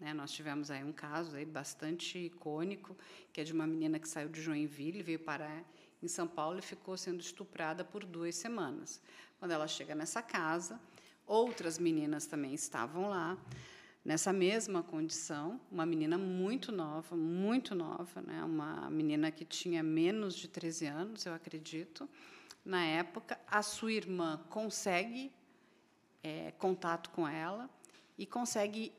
S1: Né? Nós tivemos aí um caso aí bastante icônico, que é de uma menina que saiu de Joinville, veio parar em São Paulo e ficou sendo estuprada por duas semanas. Quando ela chega nessa casa, outras meninas também estavam lá, nessa mesma condição, uma menina muito nova, muito nova, né? uma menina que tinha menos de 13 anos, eu acredito, na época. A sua irmã consegue é, contato com ela e consegue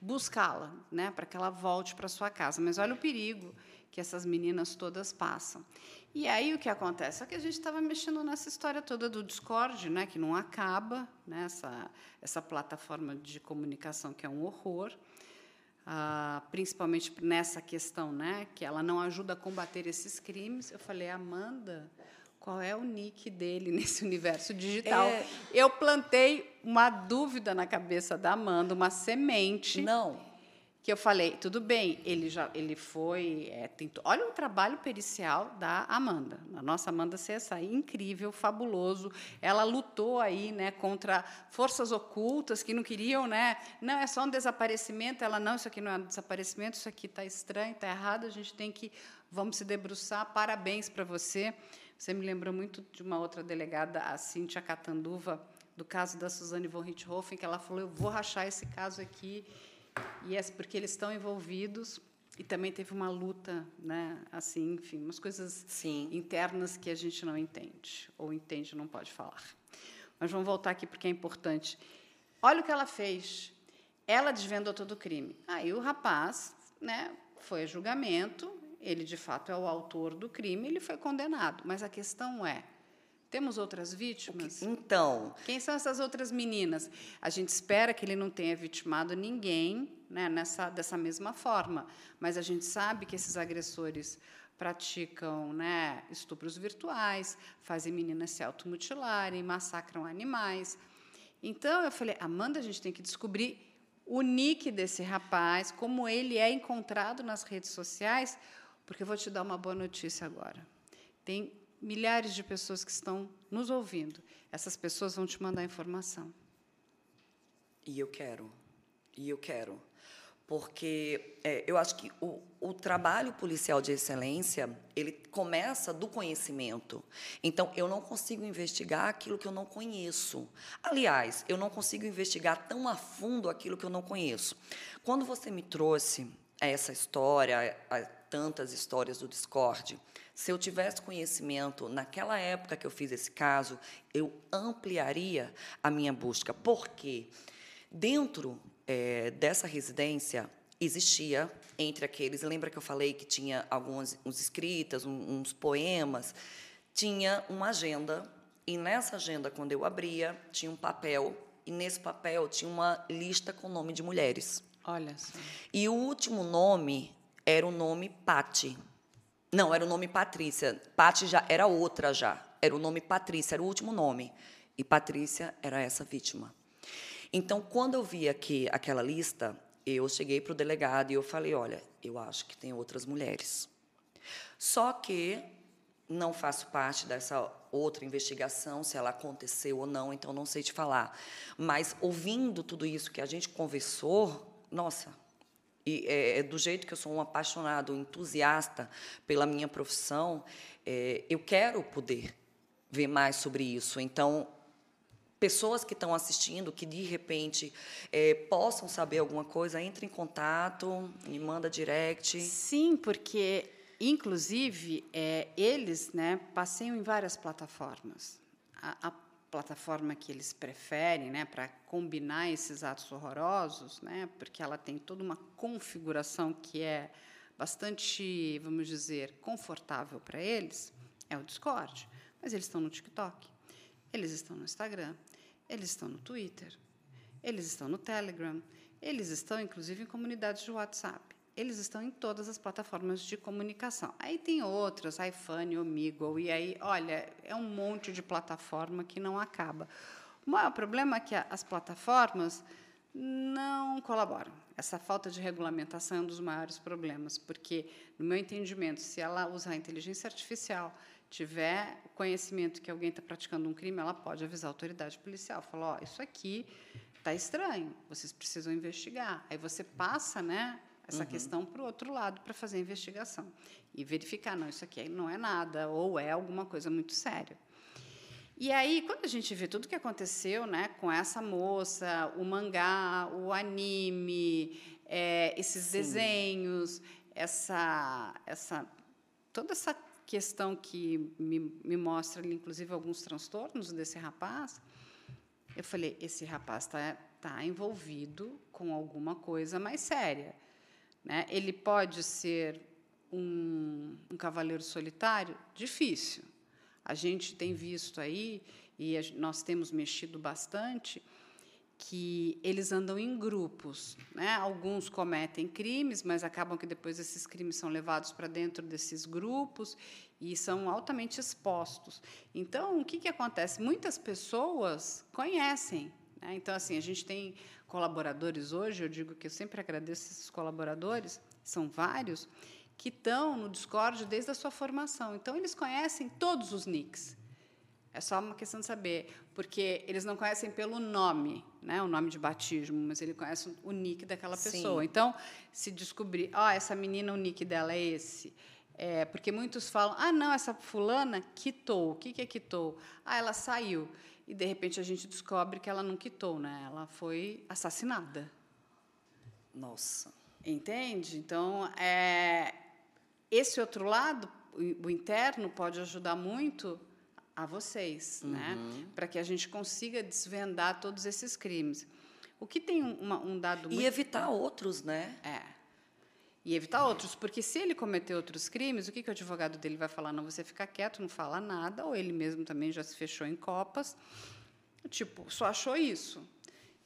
S1: buscá-la, né, para que ela volte para sua casa. Mas olha o perigo que essas meninas todas passam. E aí o que acontece? Só que a gente estava mexendo nessa história toda do Discord, né, que não acaba, né, essa, essa plataforma de comunicação que é um horror. Ah, principalmente nessa questão, né, que ela não ajuda a combater esses crimes. Eu falei, Amanda, qual é o nick dele [LAUGHS] nesse universo digital?
S2: É.
S1: Eu plantei uma dúvida na cabeça da Amanda, uma semente
S2: Não.
S1: que eu falei, tudo bem, ele já ele foi, é, tentou, olha o trabalho pericial da Amanda, a nossa Amanda CSI, incrível, fabuloso, ela lutou aí, né, contra forças ocultas que não queriam, né, não, é só um desaparecimento, ela, não, isso aqui não é um desaparecimento, isso aqui está estranho, está errado, a gente tem que, vamos se debruçar, parabéns para você, você me lembrou muito de uma outra delegada, a Cíntia Catanduva, do caso da Suzane von Richthofen, que ela falou, eu vou rachar esse caso aqui, e é porque eles estão envolvidos e também teve uma luta, né? Assim, enfim, umas coisas
S2: Sim.
S1: internas que a gente não entende ou entende não pode falar. Mas vamos voltar aqui porque é importante. Olha o que ela fez. Ela desvendou todo o crime. Aí o rapaz, né? Foi a julgamento. Ele de fato é o autor do crime. Ele foi condenado. Mas a questão é: temos outras vítimas?
S2: Então,
S1: Quem são essas outras meninas? A gente espera que ele não tenha vitimado ninguém né, nessa, dessa mesma forma, mas a gente sabe que esses agressores praticam né, estupros virtuais, fazem meninas se automutilarem, massacram animais. Então, eu falei, Amanda, a gente tem que descobrir o nick desse rapaz, como ele é encontrado nas redes sociais, porque eu vou te dar uma boa notícia agora. Tem milhares de pessoas que estão nos ouvindo. Essas pessoas vão te mandar informação.
S2: e eu quero. E eu quero. porque é, eu acho que o, o trabalho policial de excelência ele começa do conhecimento. Então, eu não consigo investigar aquilo que eu não conheço. Aliás, eu não consigo investigar tão a fundo aquilo que eu não conheço. Quando você me trouxe essa história, tantas histórias do Discord, se eu tivesse conhecimento naquela época que eu fiz esse caso, eu ampliaria a minha busca. Por quê? Dentro é, dessa residência existia entre aqueles, lembra que eu falei que tinha algumas uns escritas, um, uns poemas, tinha uma agenda e nessa agenda quando eu abria tinha um papel e nesse papel tinha uma lista com o nome de mulheres.
S1: Olha só.
S2: E o último nome era o nome Pati. Não, era o nome Patrícia. Pati já era outra já. Era o nome Patrícia, era o último nome. E Patrícia era essa vítima. Então, quando eu vi aqui aquela lista, eu cheguei para o delegado e eu falei: olha, eu acho que tem outras mulheres. Só que não faço parte dessa outra investigação, se ela aconteceu ou não, então não sei te falar. Mas ouvindo tudo isso que a gente conversou, nossa, e é, é do jeito que eu sou um apaixonado, um entusiasta pela minha profissão, é, eu quero poder ver mais sobre isso. Então, pessoas que estão assistindo, que de repente é, possam saber alguma coisa, entre em contato, me manda direct.
S1: Sim, porque inclusive é, eles, né, passeiam em várias plataformas. A, a plataforma que eles preferem, né, para combinar esses atos horrorosos, né, porque ela tem toda uma configuração que é bastante, vamos dizer, confortável para eles, é o Discord. Mas eles estão no TikTok, eles estão no Instagram, eles estão no Twitter, eles estão no Telegram, eles estão, inclusive, em comunidades de WhatsApp. Eles estão em todas as plataformas de comunicação. Aí tem outras, iPhone, Omegle, e aí, olha, é um monte de plataforma que não acaba. O maior problema é que as plataformas não colaboram. Essa falta de regulamentação é um dos maiores problemas, porque, no meu entendimento, se ela usar a inteligência artificial tiver conhecimento que alguém está praticando um crime, ela pode avisar a autoridade policial, falar, ó, oh, isso aqui está estranho, vocês precisam investigar. Aí você passa, né, essa uhum. questão para o outro lado para fazer a investigação e verificar, não, isso aqui não é nada ou é alguma coisa muito séria. E aí, quando a gente vê tudo o que aconteceu, né, com essa moça, o mangá, o anime, é, esses Sim. desenhos, essa, essa, toda essa questão que me, me mostra, inclusive, alguns transtornos desse rapaz, eu falei: esse rapaz está tá envolvido com alguma coisa mais séria. Né? Ele pode ser um, um cavaleiro solitário? Difícil. A gente tem visto aí, e nós temos mexido bastante, que eles andam em grupos. Né? Alguns cometem crimes, mas acabam que depois esses crimes são levados para dentro desses grupos e são altamente expostos. Então, o que, que acontece? Muitas pessoas conhecem. Né? Então, assim, a gente tem colaboradores hoje, eu digo que eu sempre agradeço esses colaboradores, são vários, que estão no Discord desde a sua formação. Então, eles conhecem todos os nicks. É só uma questão de saber, porque eles não conhecem pelo nome, né, o nome de batismo, mas ele conhece o nick daquela pessoa. Sim. Então, se descobrir, ó, oh, essa menina, o nick dela é esse. É, porque muitos falam, ah, não, essa fulana quitou. O que, que é quitou? Ah, ela saiu. E, de repente, a gente descobre que ela não quitou, né? Ela foi assassinada.
S2: Nossa.
S1: Entende? Então, é, esse outro lado, o interno, pode ajudar muito a vocês, né? uhum. né? Para que a gente consiga desvendar todos esses crimes. O que tem uma, um dado
S2: e evitar outros, né?
S1: É. E evitar outros, porque se ele cometer outros crimes, o que, que o advogado dele vai falar? Não, você fica quieto, não fala nada, ou ele mesmo também já se fechou em copas. Tipo, só achou isso.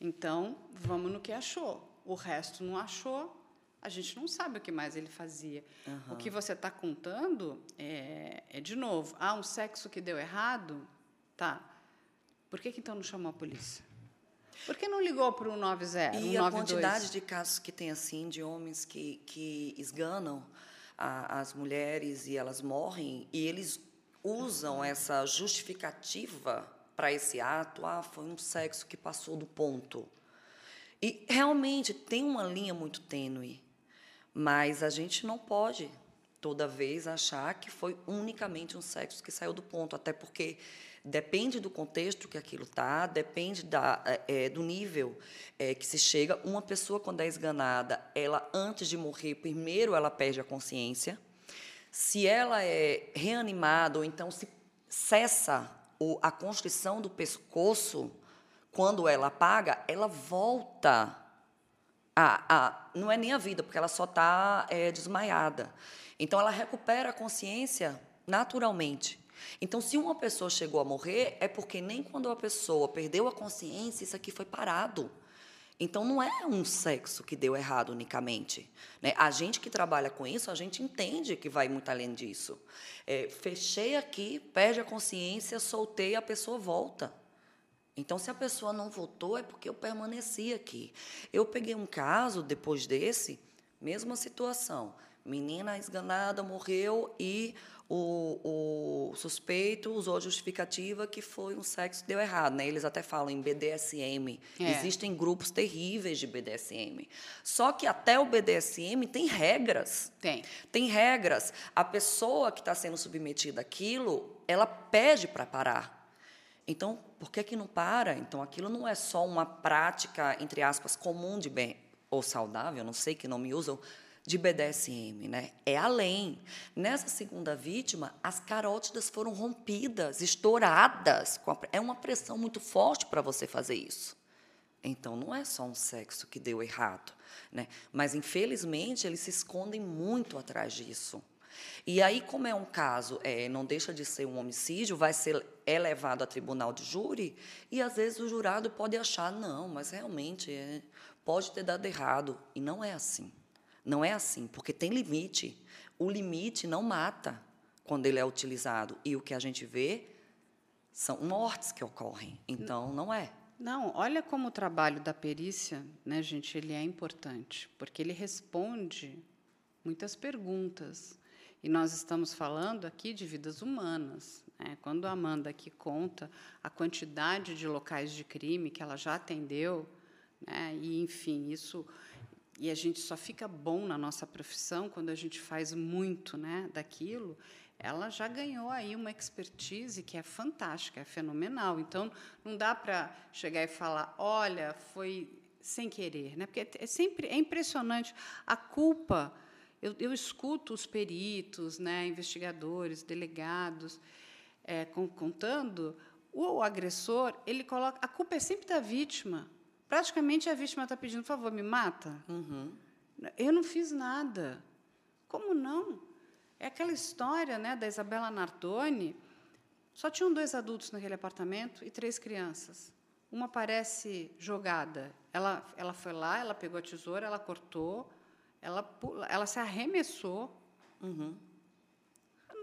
S1: Então, vamos no que achou. O resto não achou, a gente não sabe o que mais ele fazia. Uhum. O que você está contando é, é, de novo, ah, um sexo que deu errado? Tá. Por que, que então não chamou a polícia? Por que não ligou para o 90?
S2: E 192? a quantidade de casos que tem assim, de homens que, que esganam a, as mulheres e elas morrem, e eles usam essa justificativa para esse ato. Ah, foi um sexo que passou do ponto. E realmente tem uma linha muito tênue, mas a gente não pode toda vez achar que foi unicamente um sexo que saiu do ponto, até porque depende do contexto que aquilo está, depende da, é, do nível é, que se chega. Uma pessoa, quando é esganada, ela, antes de morrer, primeiro ela perde a consciência. Se ela é reanimada, ou então se cessa a constrição do pescoço, quando ela apaga, ela volta a, não é nem a vida, porque ela só está é, desmaiada. Então, ela recupera a consciência naturalmente. Então, se uma pessoa chegou a morrer, é porque nem quando a pessoa perdeu a consciência, isso aqui foi parado. Então, não é um sexo que deu errado unicamente. Né? A gente que trabalha com isso, a gente entende que vai muito além disso. É, fechei aqui, perde a consciência, soltei, a pessoa volta. Então, se a pessoa não voltou, é porque eu permaneci aqui. Eu peguei um caso, depois desse, mesma situação. Menina esganada morreu e o, o, suspeito usou a justificativa que foi um sexo que deu errado. Né? Eles até falam em BDSM. É. Existem grupos terríveis de BDSM. Só que até o BDSM tem regras.
S1: Tem.
S2: Tem regras. A pessoa que está sendo submetida àquilo, ela pede para parar. Então, por que, que não para? Então, aquilo não é só uma prática, entre aspas, comum de bem ou saudável, não sei que nome usam, de BDSM, né? É além. Nessa segunda vítima, as carótidas foram rompidas, estouradas. é uma pressão muito forte para você fazer isso. Então, não é só um sexo que deu errado, né? Mas infelizmente eles se escondem muito atrás disso. E aí, como é um caso, é, não deixa de ser um homicídio, vai ser elevado a tribunal de júri, e às vezes o jurado pode achar, não, mas realmente é, pode ter dado errado. E não é assim. Não é assim, porque tem limite. O limite não mata quando ele é utilizado. E o que a gente vê são mortes que ocorrem. Então, não é.
S1: Não, olha como o trabalho da perícia, né, gente, ele é importante, porque ele responde muitas perguntas. E nós estamos falando aqui de vidas humanas. Né? Quando a Amanda aqui conta a quantidade de locais de crime que ela já atendeu, né? e, enfim, isso e a gente só fica bom na nossa profissão quando a gente faz muito né, daquilo, ela já ganhou aí uma expertise que é fantástica, é fenomenal. Então, não dá para chegar e falar, olha, foi sem querer, né? Porque é sempre é impressionante a culpa. Eu, eu escuto os peritos, né, investigadores, delegados, é, contando o agressor, ele coloca a culpa é sempre da vítima praticamente a vítima está pedindo, por favor, me mata.
S2: Uhum.
S1: Eu não fiz nada. Como não? É aquela história né, da Isabela Nardoni. Só tinham dois adultos naquele apartamento e três crianças. Uma parece jogada. Ela, ela foi lá, ela pegou a tesoura, ela cortou, ela, ela se arremessou.
S2: Uhum.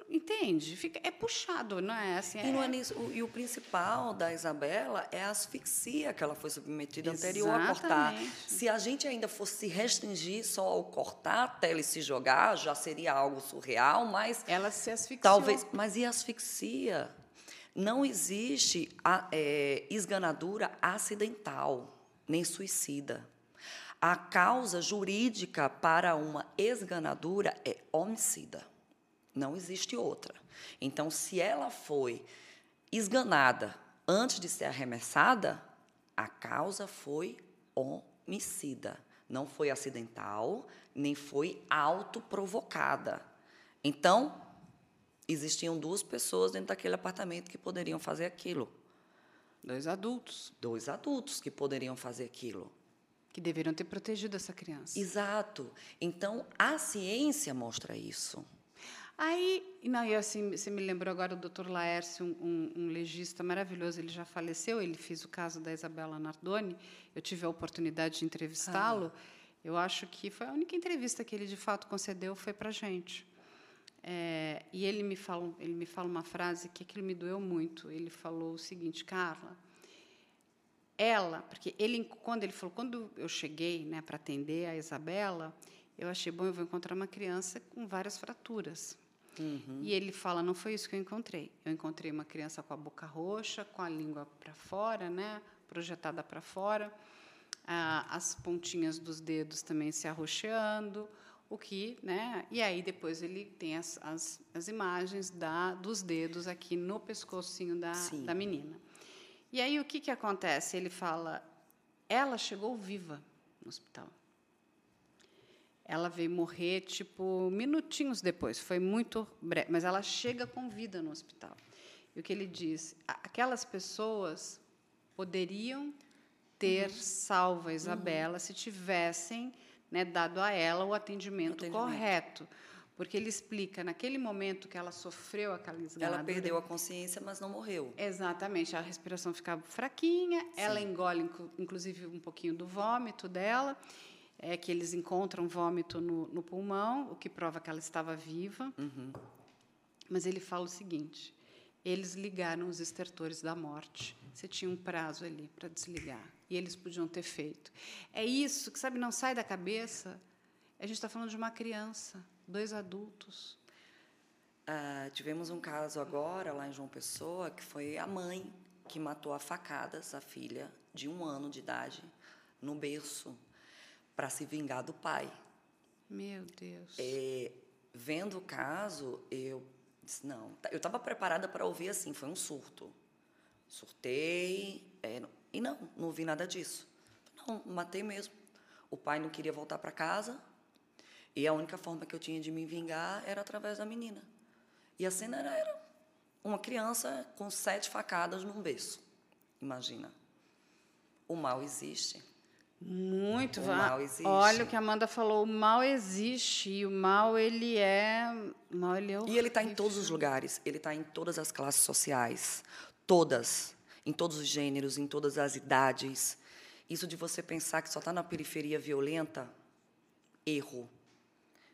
S1: Entende? Fica, é puxado, não é? Assim,
S2: e, é nisso, o, e o principal da Isabela é a asfixia que ela foi submetida Exatamente. anterior a cortar. Se a gente ainda fosse restringir só ao cortar até ele se jogar, já seria algo surreal, mas.
S1: Ela se asfixiou.
S2: Talvez. Mas e asfixia? Não existe a, é, esganadura acidental, nem suicida. A causa jurídica para uma esganadura é homicida. Não existe outra. Então, se ela foi esganada antes de ser arremessada, a causa foi homicida. Não foi acidental, nem foi autoprovocada. Então, existiam duas pessoas dentro daquele apartamento que poderiam fazer aquilo.
S1: Dois adultos.
S2: Dois adultos que poderiam fazer aquilo.
S1: Que deveriam ter protegido essa criança.
S2: Exato. Então, a ciência mostra isso.
S1: Aí, não, e assim, você me lembrou agora do Dr. Laércio, um, um, um, legista maravilhoso, ele já faleceu, ele fez o caso da Isabela Nardoni, eu tive a oportunidade de entrevistá-lo, ah. eu acho que foi a única entrevista que ele, de fato, concedeu, foi para a gente. É, e ele me, fala, ele me fala uma frase que aquilo me doeu muito, ele falou o seguinte, Carla, ela, porque ele, quando ele falou, quando eu cheguei né, para atender a Isabela, eu achei bom, eu vou encontrar uma criança com várias fraturas.
S2: Uhum.
S1: E ele fala: não foi isso que eu encontrei. Eu encontrei uma criança com a boca roxa, com a língua para fora, né, projetada para fora. ah, as pontinhas dos dedos também se arroxeando, o que, né? E aí depois ele tem as, as, as imagens da, dos dedos aqui no pescocinho da, da menina. E aí o que, que acontece? Ele fala, ela chegou viva no hospital. Ela veio morrer tipo minutinhos depois, foi muito breve, mas ela chega com vida no hospital. E o que ele diz? Aquelas pessoas poderiam ter uhum. salvo a Isabela uhum. se tivessem né, dado a ela o atendimento, atendimento, correto. Porque ele explica, naquele momento que ela sofreu aquela esgalhadura...
S2: Ela perdeu a consciência, mas não morreu.
S1: Exatamente. A respiração ficava fraquinha, Sim. ela engole, inclusive, um pouquinho do vômito dela, é que eles encontram vômito no, no pulmão, o que prova que ela estava viva.
S2: Uhum.
S1: Mas ele fala o seguinte, eles ligaram os estertores da morte. Você tinha um prazo ali para desligar. E eles podiam ter feito. É isso que, sabe, não sai da cabeça. A gente está falando de uma criança, dois adultos.
S2: Uh, tivemos um caso agora, lá em João Pessoa, que foi a mãe que matou a facadas a filha de um ano de idade no berço para se vingar do pai.
S1: Meu Deus.
S2: É, vendo o caso, eu disse, não. Eu estava preparada para ouvir assim, foi um surto. Surtei, é, e não, não ouvi nada disso. Não, matei mesmo. O pai não queria voltar para casa, e a única forma que eu tinha de me vingar era através da menina. E a cena era, era uma criança com sete facadas num berço. Imagina. O mal existe.
S1: Muito.
S2: O mal existe.
S1: Olha o que a Amanda falou, o mal existe e o mal ele é, o mal ele é
S2: E ele está em todos os lugares, ele está em todas as classes sociais, todas, em todos os gêneros, em todas as idades. Isso de você pensar que só está na periferia violenta, erro.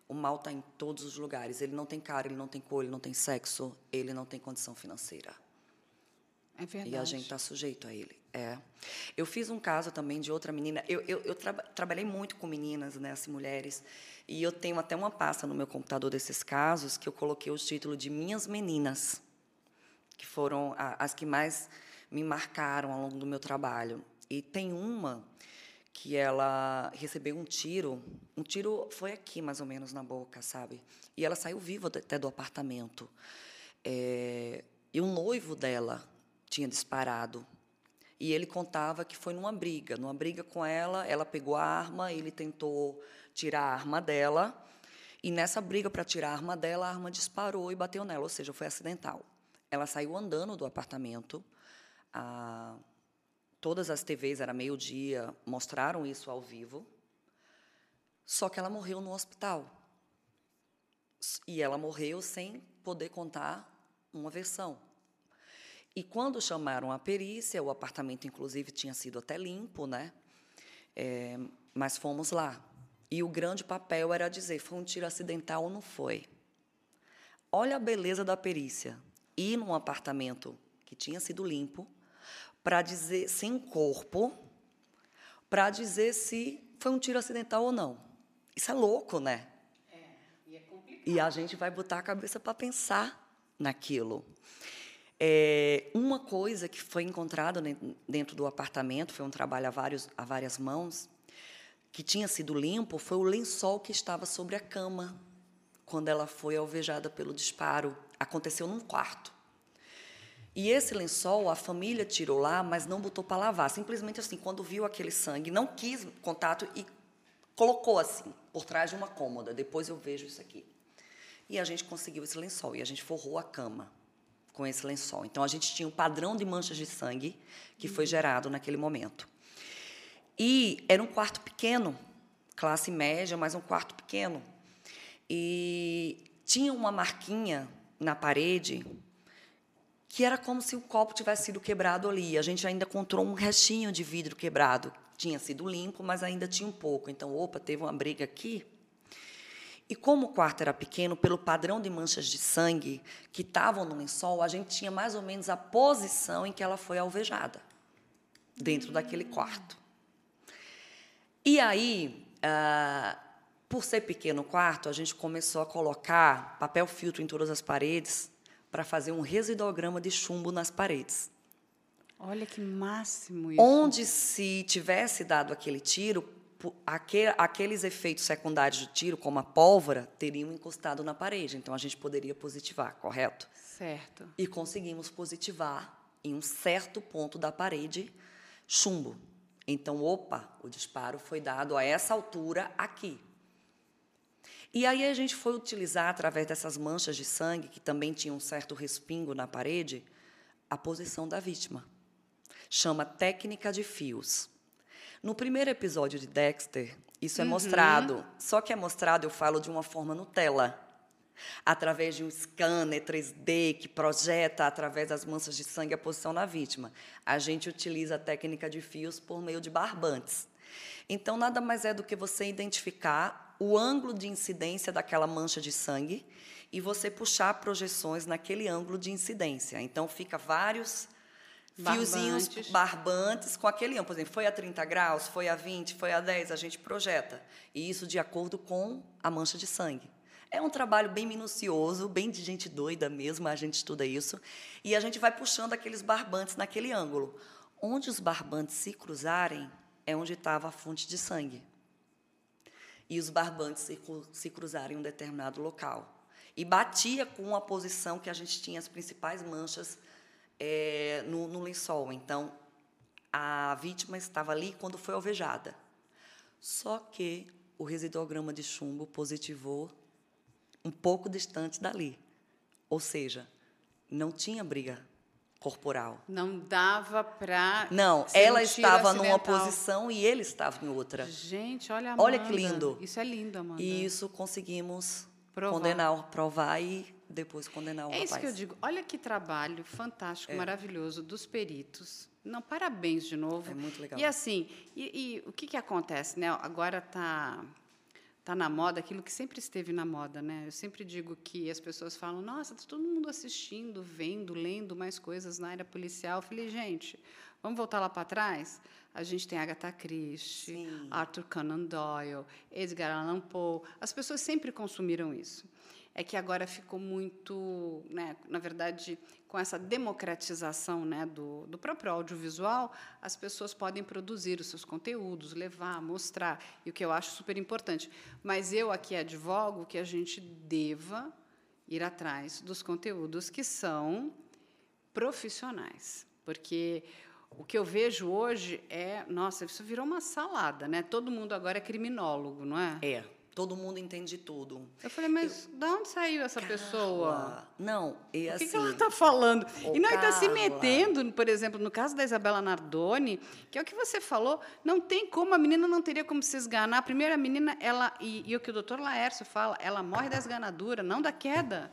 S2: O mal está em todos os lugares. Ele não tem cara, ele não tem cor, ele não tem sexo, ele não tem condição financeira.
S1: É verdade.
S2: E a gente está sujeito a ele. É. Eu fiz um caso também de outra menina. Eu, eu, eu tra trabalhei muito com meninas, né, assim, mulheres, e eu tenho até uma pasta no meu computador desses casos que eu coloquei o título de Minhas Meninas, que foram a, as que mais me marcaram ao longo do meu trabalho. E tem uma que ela recebeu um tiro, um tiro foi aqui mais ou menos na boca, sabe? E ela saiu viva até do apartamento. É, e o noivo dela tinha disparado e ele contava que foi numa briga, numa briga com ela, ela pegou a arma, ele tentou tirar a arma dela, e nessa briga para tirar a arma dela, a arma disparou e bateu nela, ou seja, foi acidental. Ela saiu andando do apartamento, a, todas as TVs, era meio-dia, mostraram isso ao vivo, só que ela morreu no hospital. E ela morreu sem poder contar uma versão. E quando chamaram a perícia, o apartamento, inclusive, tinha sido até limpo, né? É, mas fomos lá. E o grande papel era dizer: foi um tiro acidental ou não foi? Olha a beleza da perícia. Ir num apartamento que tinha sido limpo, para dizer, sem corpo, para dizer se foi um tiro acidental ou não. Isso é louco, né?
S1: É, e é complicado.
S2: E a gente vai botar a cabeça para pensar naquilo. É, uma coisa que foi encontrada dentro do apartamento, foi um trabalho a, vários, a várias mãos, que tinha sido limpo, foi o lençol que estava sobre a cama quando ela foi alvejada pelo disparo. Aconteceu num quarto. E esse lençol a família tirou lá, mas não botou para lavar. Simplesmente assim, quando viu aquele sangue, não quis contato e colocou assim, por trás de uma cômoda. Depois eu vejo isso aqui. E a gente conseguiu esse lençol e a gente forrou a cama com esse lençol. Então a gente tinha um padrão de manchas de sangue que foi gerado naquele momento. E era um quarto pequeno, classe média, mas um quarto pequeno. E tinha uma marquinha na parede que era como se o copo tivesse sido quebrado ali. A gente ainda encontrou um restinho de vidro quebrado. Tinha sido limpo, mas ainda tinha um pouco. Então, opa, teve uma briga aqui. E como o quarto era pequeno, pelo padrão de manchas de sangue que estavam no lençol, a gente tinha mais ou menos a posição em que ela foi alvejada, dentro daquele quarto. E aí, ah, por ser pequeno o quarto, a gente começou a colocar papel filtro em todas as paredes para fazer um residuograma de chumbo nas paredes.
S1: Olha que máximo isso.
S2: Onde se tivesse dado aquele tiro, aqueles efeitos secundários do tiro, como a pólvora, teriam encostado na parede. Então a gente poderia positivar, correto?
S1: Certo.
S2: E conseguimos positivar em um certo ponto da parede chumbo. Então, opa, o disparo foi dado a essa altura aqui. E aí a gente foi utilizar, através dessas manchas de sangue, que também tinham um certo respingo na parede, a posição da vítima. Chama técnica de fios. No primeiro episódio de Dexter, isso é uhum. mostrado. Só que é mostrado, eu falo, de uma forma Nutella. Através de um scanner 3D que projeta, através das manchas de sangue, a posição da vítima. A gente utiliza a técnica de fios por meio de barbantes. Então, nada mais é do que você identificar o ângulo de incidência daquela mancha de sangue e você puxar projeções naquele ângulo de incidência. Então, fica vários fiozinhos barbantes com aquele ângulo. Por exemplo, foi a 30 graus, foi a 20, foi a 10, a gente projeta. E isso de acordo com a mancha de sangue. É um trabalho bem minucioso, bem de gente doida mesmo, a gente estuda isso. E a gente vai puxando aqueles barbantes naquele ângulo. Onde os barbantes se cruzarem é onde estava a fonte de sangue. E os barbantes se, se cruzarem em um determinado local. E batia com a posição que a gente tinha as principais manchas é, no, no lençol. Então, a vítima estava ali quando foi alvejada. Só que o residuograma de chumbo positivou um pouco distante dali. Ou seja, não tinha briga corporal.
S1: Não dava para.
S2: Não, ela estava numa posição e ele estava em outra.
S1: Gente, olha Amanda.
S2: Olha que lindo.
S1: Isso é lindo, Amanda.
S2: E isso conseguimos provar. condenar, provar e depois condenar o
S1: é
S2: rapaz.
S1: É isso que eu digo. Olha que trabalho fantástico, é. maravilhoso dos peritos. Não, parabéns de novo.
S2: É muito legal.
S1: E assim, e, e o que, que acontece, né? Agora está tá na moda aquilo que sempre esteve na moda, né? Eu sempre digo que as pessoas falam: "Nossa, está todo mundo assistindo, vendo, lendo mais coisas na área policial". Eu falei: "Gente, vamos voltar lá para trás? A gente tem Agatha Christie, Sim. Arthur Conan Doyle, Edgar Allan Poe. As pessoas sempre consumiram isso é que agora ficou muito, né, na verdade, com essa democratização né, do, do próprio audiovisual, as pessoas podem produzir os seus conteúdos, levar, mostrar, e o que eu acho super importante. Mas eu aqui advogo que a gente deva ir atrás dos conteúdos que são profissionais, porque o que eu vejo hoje é, nossa, isso virou uma salada, né? Todo mundo agora é criminólogo, não é?
S2: É. Todo mundo entende tudo.
S1: Eu falei, mas eu... de onde saiu essa Carla. pessoa?
S2: Não, e assim.
S1: O que, que ela está assim, falando? e não está se metendo, por exemplo, no caso da Isabela Nardoni, que é o que você falou, não tem como, a menina não teria como se esganar. A primeira menina, ela, e, e o que o doutor Laércio fala, ela morre da esganadura, não da queda.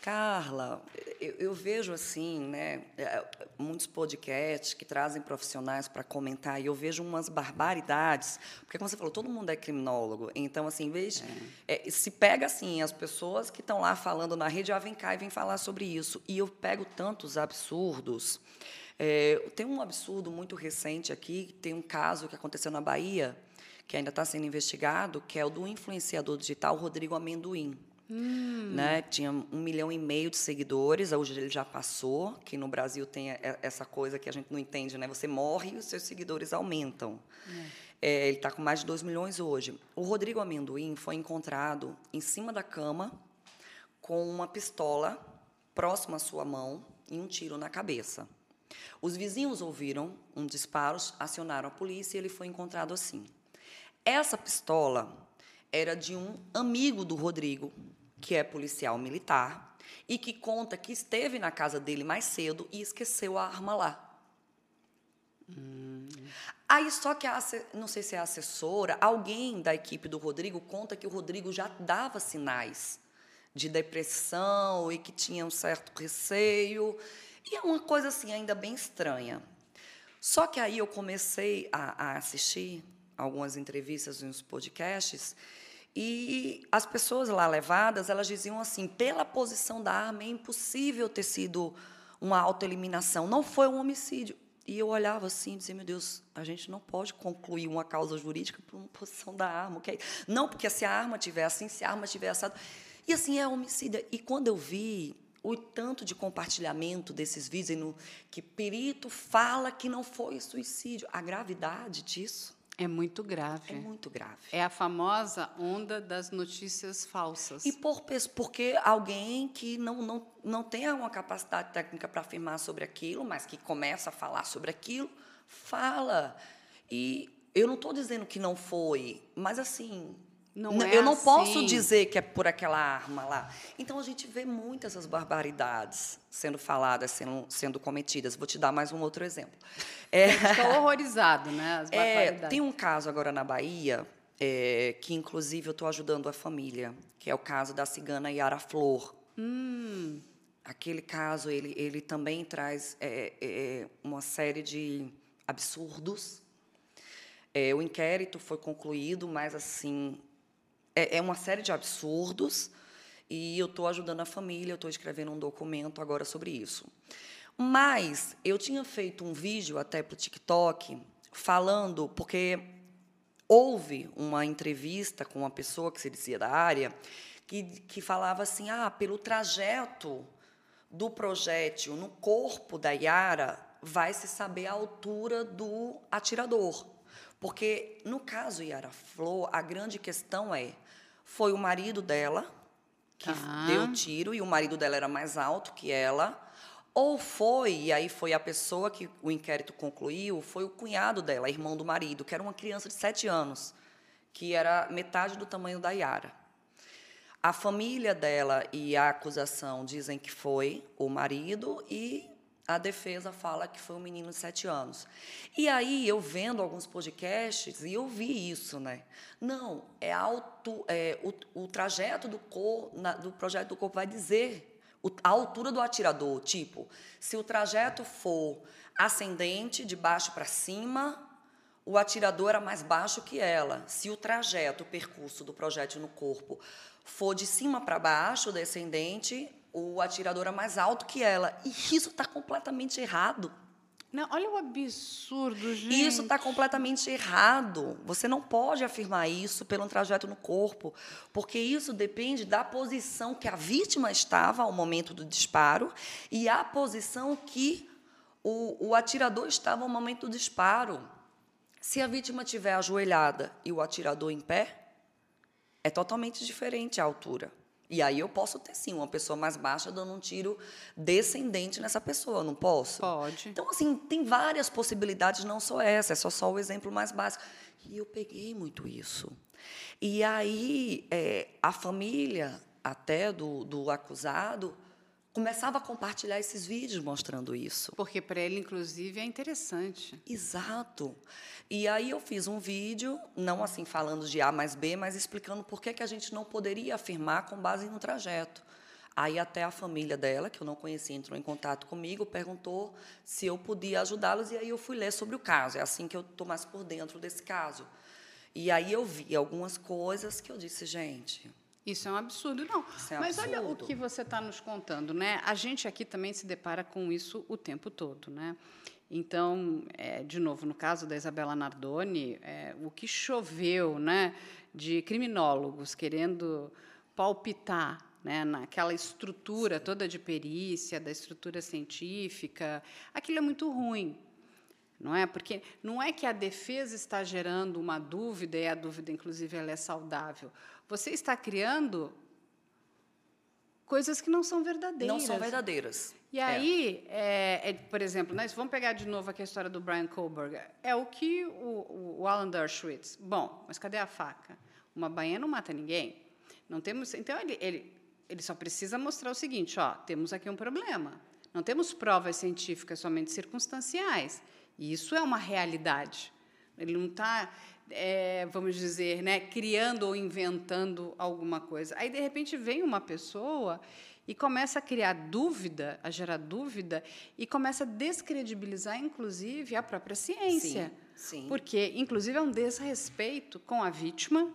S2: Carla, eu, eu, vejo assim, né, é, muitos podcasts que trazem profissionais para comentar e eu vejo umas barbaridades, porque como você falou, todo mundo é criminólogo, então assim, em vez é. É, se pega assim as pessoas que estão lá falando na rede, ah, vem cá e vem falar sobre isso, e eu pego tantos absurdos. É, tem um absurdo muito recente aqui, tem um caso que aconteceu na Bahia que ainda está sendo investigado, que é o do influenciador digital Rodrigo Amendoim. Hum. Né? Tinha um milhão e meio de seguidores, hoje ele já passou, que no Brasil tem essa coisa que a gente não entende, né? Você morre e os seus seguidores aumentam. É. É, ele está com mais de 2 milhões hoje. O Rodrigo Amendoim foi encontrado em cima da cama com uma pistola próxima à sua mão e um tiro na cabeça. Os vizinhos ouviram um disparo, acionaram a polícia e ele foi encontrado assim. Essa pistola era de um amigo do Rodrigo, que é policial militar, e que conta que esteve na casa dele mais cedo e esqueceu a arma lá. Hum. Aí só que a, não sei se é a assessora, alguém da equipe do Rodrigo conta que o Rodrigo já dava sinais de depressão e que tinha um certo receio. E é uma coisa assim ainda bem estranha. Só que aí eu comecei a, a assistir algumas entrevistas nos podcasts e as pessoas lá levadas, elas diziam assim: pela posição da arma é impossível ter sido uma autoeliminação, não foi um homicídio. E eu olhava assim e dizia: meu Deus, a gente não pode concluir uma causa jurídica por uma posição da arma. Okay? Não, porque se a arma tivesse assim, se a arma tivesse assado. E assim é homicídio. E quando eu vi o tanto de compartilhamento desses vídeos no, que perito fala que não foi suicídio. A gravidade disso
S1: é muito grave.
S2: é muito grave.
S1: É a famosa onda das notícias falsas.
S2: E por, porque alguém que não, não, não tem uma capacidade técnica para afirmar sobre aquilo, mas que começa a falar sobre aquilo, fala. E eu não estou dizendo que não foi, mas assim,
S1: Não
S2: N- eu
S1: é
S2: não posso
S1: assim.
S2: dizer que é por aquela arma lá. Então a gente vê muitas essas barbaridades sendo faladas, sendo, sendo cometidas. Vou te dar mais um outro exemplo. [LAUGHS] É,
S1: Estou horrorizado, né?
S2: É, tem um caso agora na Bahia, é, que inclusive eu estou ajudando a família, que é o caso da cigana Yara Flor.
S1: Hum,
S2: Aquele caso, ele, ele também traz é, é, uma série de absurdos. É, o inquérito foi concluído, mas assim é, é uma série de absurdos e eu estou ajudando a família, estou escrevendo um documento agora sobre isso. Mas eu tinha feito um vídeo até para o TikTok falando, porque houve uma entrevista com uma pessoa que se dizia da área que, que falava assim, ah, pelo trajeto do projétil no corpo da Yara, vai se saber a altura do atirador. Porque, no caso Yara Flor, a grande questão é, foi o marido dela que
S1: Tá.
S2: deu o tiro e o marido dela era mais alto que ela, ou foi, e aí foi a pessoa que o inquérito concluiu, foi o cunhado dela, irmão do marido, que era uma criança de sete anos, que era metade do tamanho da Yara. A família dela e a acusação dizem que foi o marido e a defesa fala que foi um menino de sete anos. E aí, eu vendo alguns podcasts, e eu vi isso, né? Não, é, alto, é o, o trajeto do, cor, na, do projeto do corpo vai dizer o- a altura do atirador. Tipo, se o trajeto for ascendente, de baixo para cima, o atirador era mais baixo que ela. Se o trajeto, o percurso do projétil no corpo for de cima para baixo, descendente, o atirador é mais alto que ela. E isso está completamente errado.
S1: não, olha o absurdo, gente.
S2: Isso está completamente errado. Você não pode afirmar isso pelo trajeto no corpo, porque isso depende da posição que a vítima estava ao momento do disparo e a posição que o, o atirador estava ao momento do disparo. Se a vítima estiver ajoelhada e o atirador em pé, é totalmente diferente a altura. E aí eu posso ter sim uma pessoa mais baixa dando um tiro descendente nessa pessoa, não posso?
S1: Pode.
S2: Então, assim, tem várias possibilidades, não só essa, é só, só o exemplo mais básico. E eu peguei muito isso. E aí, é, a família, até do, do acusado, começava a compartilhar esses vídeos mostrando isso.
S1: Porque para ele, inclusive, é interessante.
S2: Exato. E aí eu fiz um vídeo, não assim falando de A mais B, mas explicando por que, que a gente não poderia afirmar com base no trajeto. Aí até a família dela, que eu não conhecia, entrou em contato comigo, perguntou se eu podia ajudá-los, e aí eu fui ler sobre o caso. É assim que eu estou mais por dentro desse caso. E aí eu vi algumas coisas que eu disse, gente,
S1: Isso é um absurdo, não.
S2: É um
S1: Mas olha o
S2: absurdo.
S1: que você está nos contando, né? A gente aqui também se depara com isso o tempo todo, né? Então, é, de novo, no caso da Isabela Nardoni, é, o que choveu, né, de criminólogos querendo palpitar, né, naquela estrutura toda de perícia, da estrutura científica, aquilo é muito ruim, não é? Porque não é que a defesa está gerando uma dúvida e a dúvida, inclusive, ela é saudável. Você está criando coisas que não são verdadeiras.
S2: não são verdadeiras.
S1: E
S2: É.
S1: aí, é, é, por exemplo, nós vamos pegar de novo aqui a história do Brian Kohlberg. É o que o, o, o Alan Dershowitz. Bom, mas cadê a faca? Uma bainha não mata ninguém. Não temos. Então ele, ele, ele só precisa mostrar o seguinte: ó, temos aqui um problema. Não temos provas científicas somente circunstanciais. E isso é uma realidade. Ele não está, vamos dizer, né, criando ou inventando alguma coisa. Aí, de repente, vem uma pessoa e começa a criar dúvida, a gerar dúvida, e começa a descredibilizar, inclusive, a própria ciência.
S2: Sim, sim.
S1: Porque, inclusive, é um desrespeito com a vítima,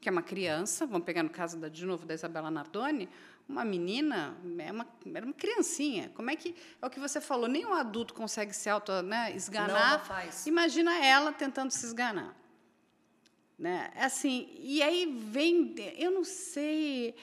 S1: que é uma criança, vamos pegar no caso, da, de novo, da Isabela Nardoni, uma menina, é uma, era uma criancinha. Como é que, é o que você falou, nem um adulto consegue se auto, né, esganar.
S2: Não, não faz.
S1: Imagina ela tentando se esganar. Né? É Assim, e aí vem, eu não sei,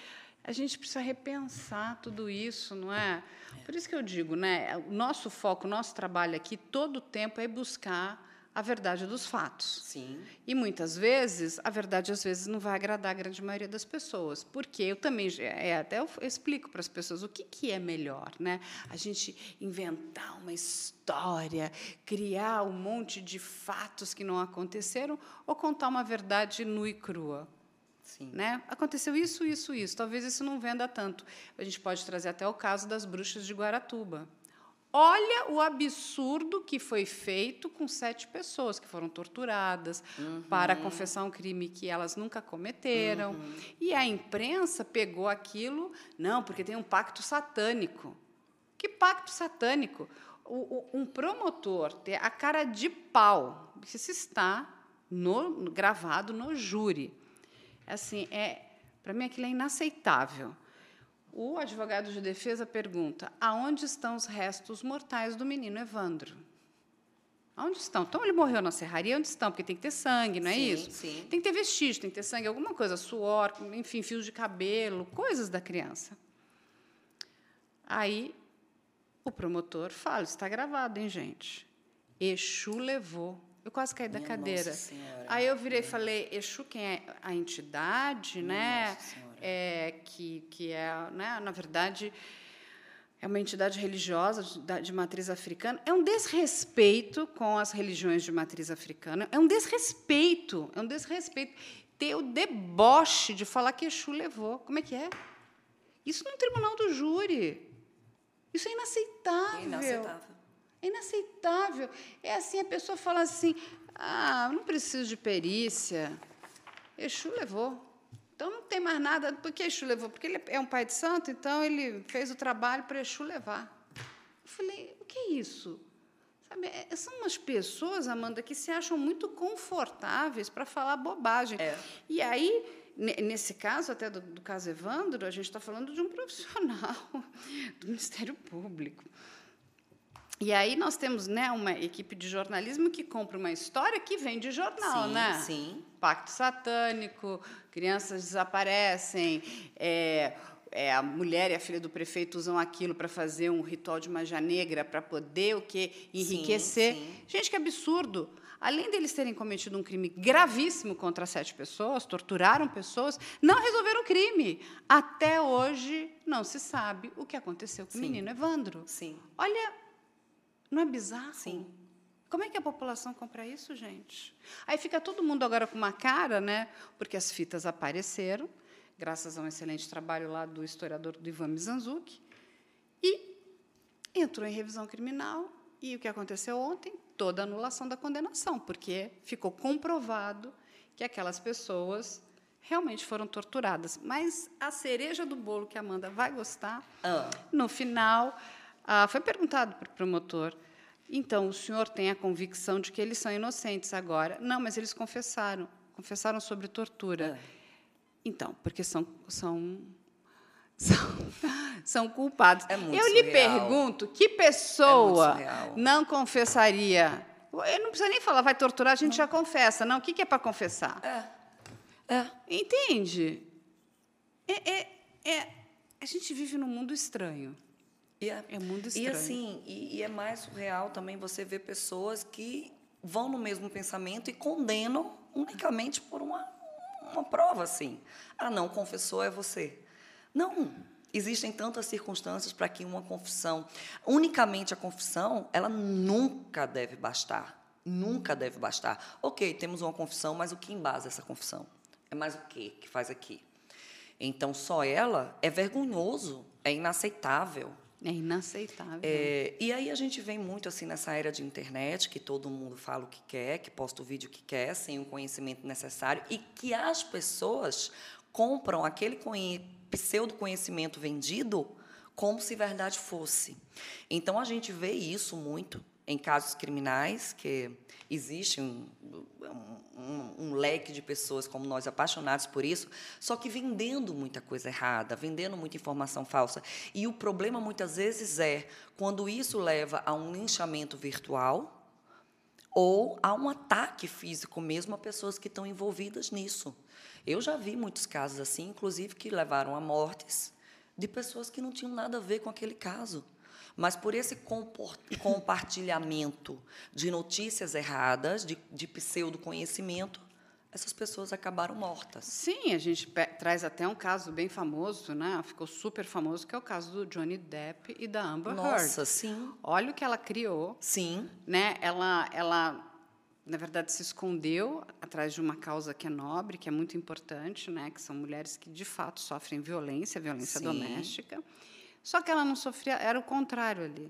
S1: a gente precisa repensar tudo isso, não é? Por isso que eu digo, né? O nosso foco, o nosso trabalho aqui, todo o tempo é buscar a verdade dos fatos.
S2: Sim.
S1: E muitas vezes, a verdade às vezes não vai agradar a grande maioria das pessoas, porque eu também é, até eu explico para as pessoas o que, que é melhor, né? A gente inventar uma história, criar um monte de fatos que não aconteceram ou contar uma verdade nua e crua.
S2: Sim.
S1: Né? Aconteceu isso, isso, isso. Talvez isso não venda tanto. A gente pode trazer até o caso das bruxas de Guaratuba. Olha o absurdo que foi feito com sete pessoas que foram torturadas
S2: Uhum.
S1: para confessar um crime que elas nunca cometeram.
S2: Uhum.
S1: E a imprensa pegou aquilo, não, porque tem um pacto satânico. Que pacto satânico? O- o- um promotor ter a cara de pau, isso está no- gravado no júri. Assim, é, para mim aquilo é inaceitável. O advogado de defesa pergunta: aonde estão os restos mortais do menino Evandro? Aonde estão? Então ele morreu na serraria, onde estão? Porque tem que ter sangue, não é
S2: Sim,
S1: isso?
S2: sim.
S1: Tem que ter vestígio, tem que ter sangue, alguma coisa, suor, enfim, fios de cabelo, coisas da criança. Aí o promotor fala: está gravado, hein, gente? Exu levou. Eu quase caí da
S2: Minha
S1: cadeira. Aí eu virei e falei: Exu, quem é a entidade, né?
S2: Senhora.
S1: É, que, que é, né, na verdade, é uma entidade religiosa de, matriz africana. É um desrespeito com as religiões de matriz africana. É um desrespeito. É um desrespeito ter o deboche de falar que Exu levou. Como é que é? Isso no tribunal do júri. Isso é inaceitável.
S2: Inaceitável.
S1: É inaceitável. É assim, a pessoa fala assim, ah, não preciso de perícia. Exu levou. Então não tem mais nada. Por que Exu levou? Porque ele é um pai de santo, então ele fez o trabalho para Exu levar. Eu falei, o que é isso? Sabe, é- são umas pessoas, Amanda, que se acham muito confortáveis para falar bobagem.
S2: É.
S1: E aí, ne- nesse caso, até do, do caso Evandro, a gente está falando de um profissional [LAUGHS] do Ministério Público. E aí nós temos né, uma equipe de jornalismo que compra uma história que vem de jornal,
S2: Sim,
S1: né?
S2: sim.
S1: Pacto satânico, crianças desaparecem, é, é, a mulher e a filha do prefeito usam aquilo para fazer um ritual de magia negra para poder o quê? Enriquecer.
S2: sim.
S1: Gente, que absurdo! Além deles terem cometido um crime gravíssimo contra sete pessoas, torturaram pessoas, não resolveram o crime. Até hoje não se sabe o que aconteceu com
S2: Sim.
S1: o menino Evandro.
S2: Sim.
S1: Olha, não é bizarro?
S2: Sim.
S1: Como é que a população compra isso, gente? Aí fica todo mundo agora com uma cara, né? Porque as fitas apareceram, graças a um excelente trabalho lá do historiador do Ivan Mizanzuki, e entrou em revisão criminal. E o que aconteceu ontem? Toda a anulação da condenação, porque ficou comprovado que aquelas pessoas realmente foram torturadas. Mas a cereja do bolo que a Amanda vai gostar
S2: Ah,
S1: no final, ah, foi perguntado para o promotor. Então, o senhor tem a convicção de que eles são inocentes agora? Não, mas eles confessaram. Confessaram sobre tortura.
S2: É.
S1: Então, porque são, são, são, [LAUGHS] são culpados.
S2: É muito
S1: Eu lhe
S2: surreal.
S1: pergunto, que pessoa
S2: surreal.
S1: não confessaria? Eu não precisa nem falar, vai torturar, a gente já confessa. Não, o que que é para confessar?
S2: é. É.
S1: Entende? É, é, é- a gente vive num mundo estranho.
S2: E é,
S1: É muito
S2: E
S1: estranho.
S2: assim, e, e é mais surreal também você ver pessoas que vão no mesmo pensamento e condenam unicamente por uma, uma prova assim. Ah, não, confessou é você. Não. Existem tantas circunstâncias para que uma confissão, unicamente a confissão, ela nunca deve bastar. Nunca deve bastar. Ok, temos uma confissão, mas o que embasa essa confissão? É mais o quê que faz aqui? Então, só ela é vergonhoso, é inaceitável.
S1: É inaceitável.
S2: É, e aí a gente vem muito assim nessa era de internet, que todo mundo fala o que quer, que posta o vídeo que quer, sem o conhecimento necessário, e que as pessoas compram aquele conhe- pseudo-conhecimento vendido como se verdade fosse. Então a gente vê isso muito em casos criminais, que existe um, um- um leque de pessoas como nós apaixonados por isso, só que vendendo muita coisa errada, vendendo muita informação falsa. E o problema muitas vezes é quando isso leva a um linchamento virtual ou a um ataque físico mesmo a pessoas que estão envolvidas nisso. Eu já vi muitos casos assim, inclusive que levaram a mortes de pessoas que não tinham nada a ver com aquele caso. Mas por esse compartilhamento de notícias erradas, de, de pseudo-conhecimento, essas pessoas acabaram mortas.
S1: Sim, a gente traz até um caso bem famoso, né? Ficou super famoso, que é o caso do Johnny Depp e da Amber
S2: Nossa,
S1: Heard.
S2: Nossa, sim.
S1: Olha o que ela criou.
S2: Sim.
S1: Né? Ela, ela, na verdade, se escondeu atrás de uma causa que é nobre, que é muito importante, né? Que são mulheres que de fato sofrem violência, violência sim. doméstica. Só que ela não sofria, era o contrário ali.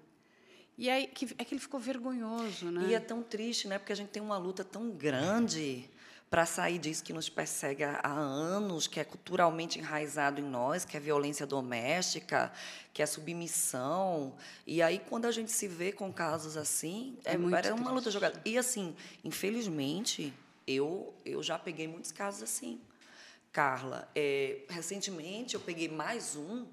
S1: E aí que, é que ele ficou vergonhoso, né?
S2: E é tão triste, né? Porque a gente tem uma luta tão grande para sair disso que nos persegue há anos, que é culturalmente enraizado em nós, que é violência doméstica, que é submissão. E aí, quando a gente se vê com casos assim, é, é uma luta jogada. E, assim, infelizmente, eu, eu já peguei muitos casos assim. Carla, é, recentemente eu peguei mais um,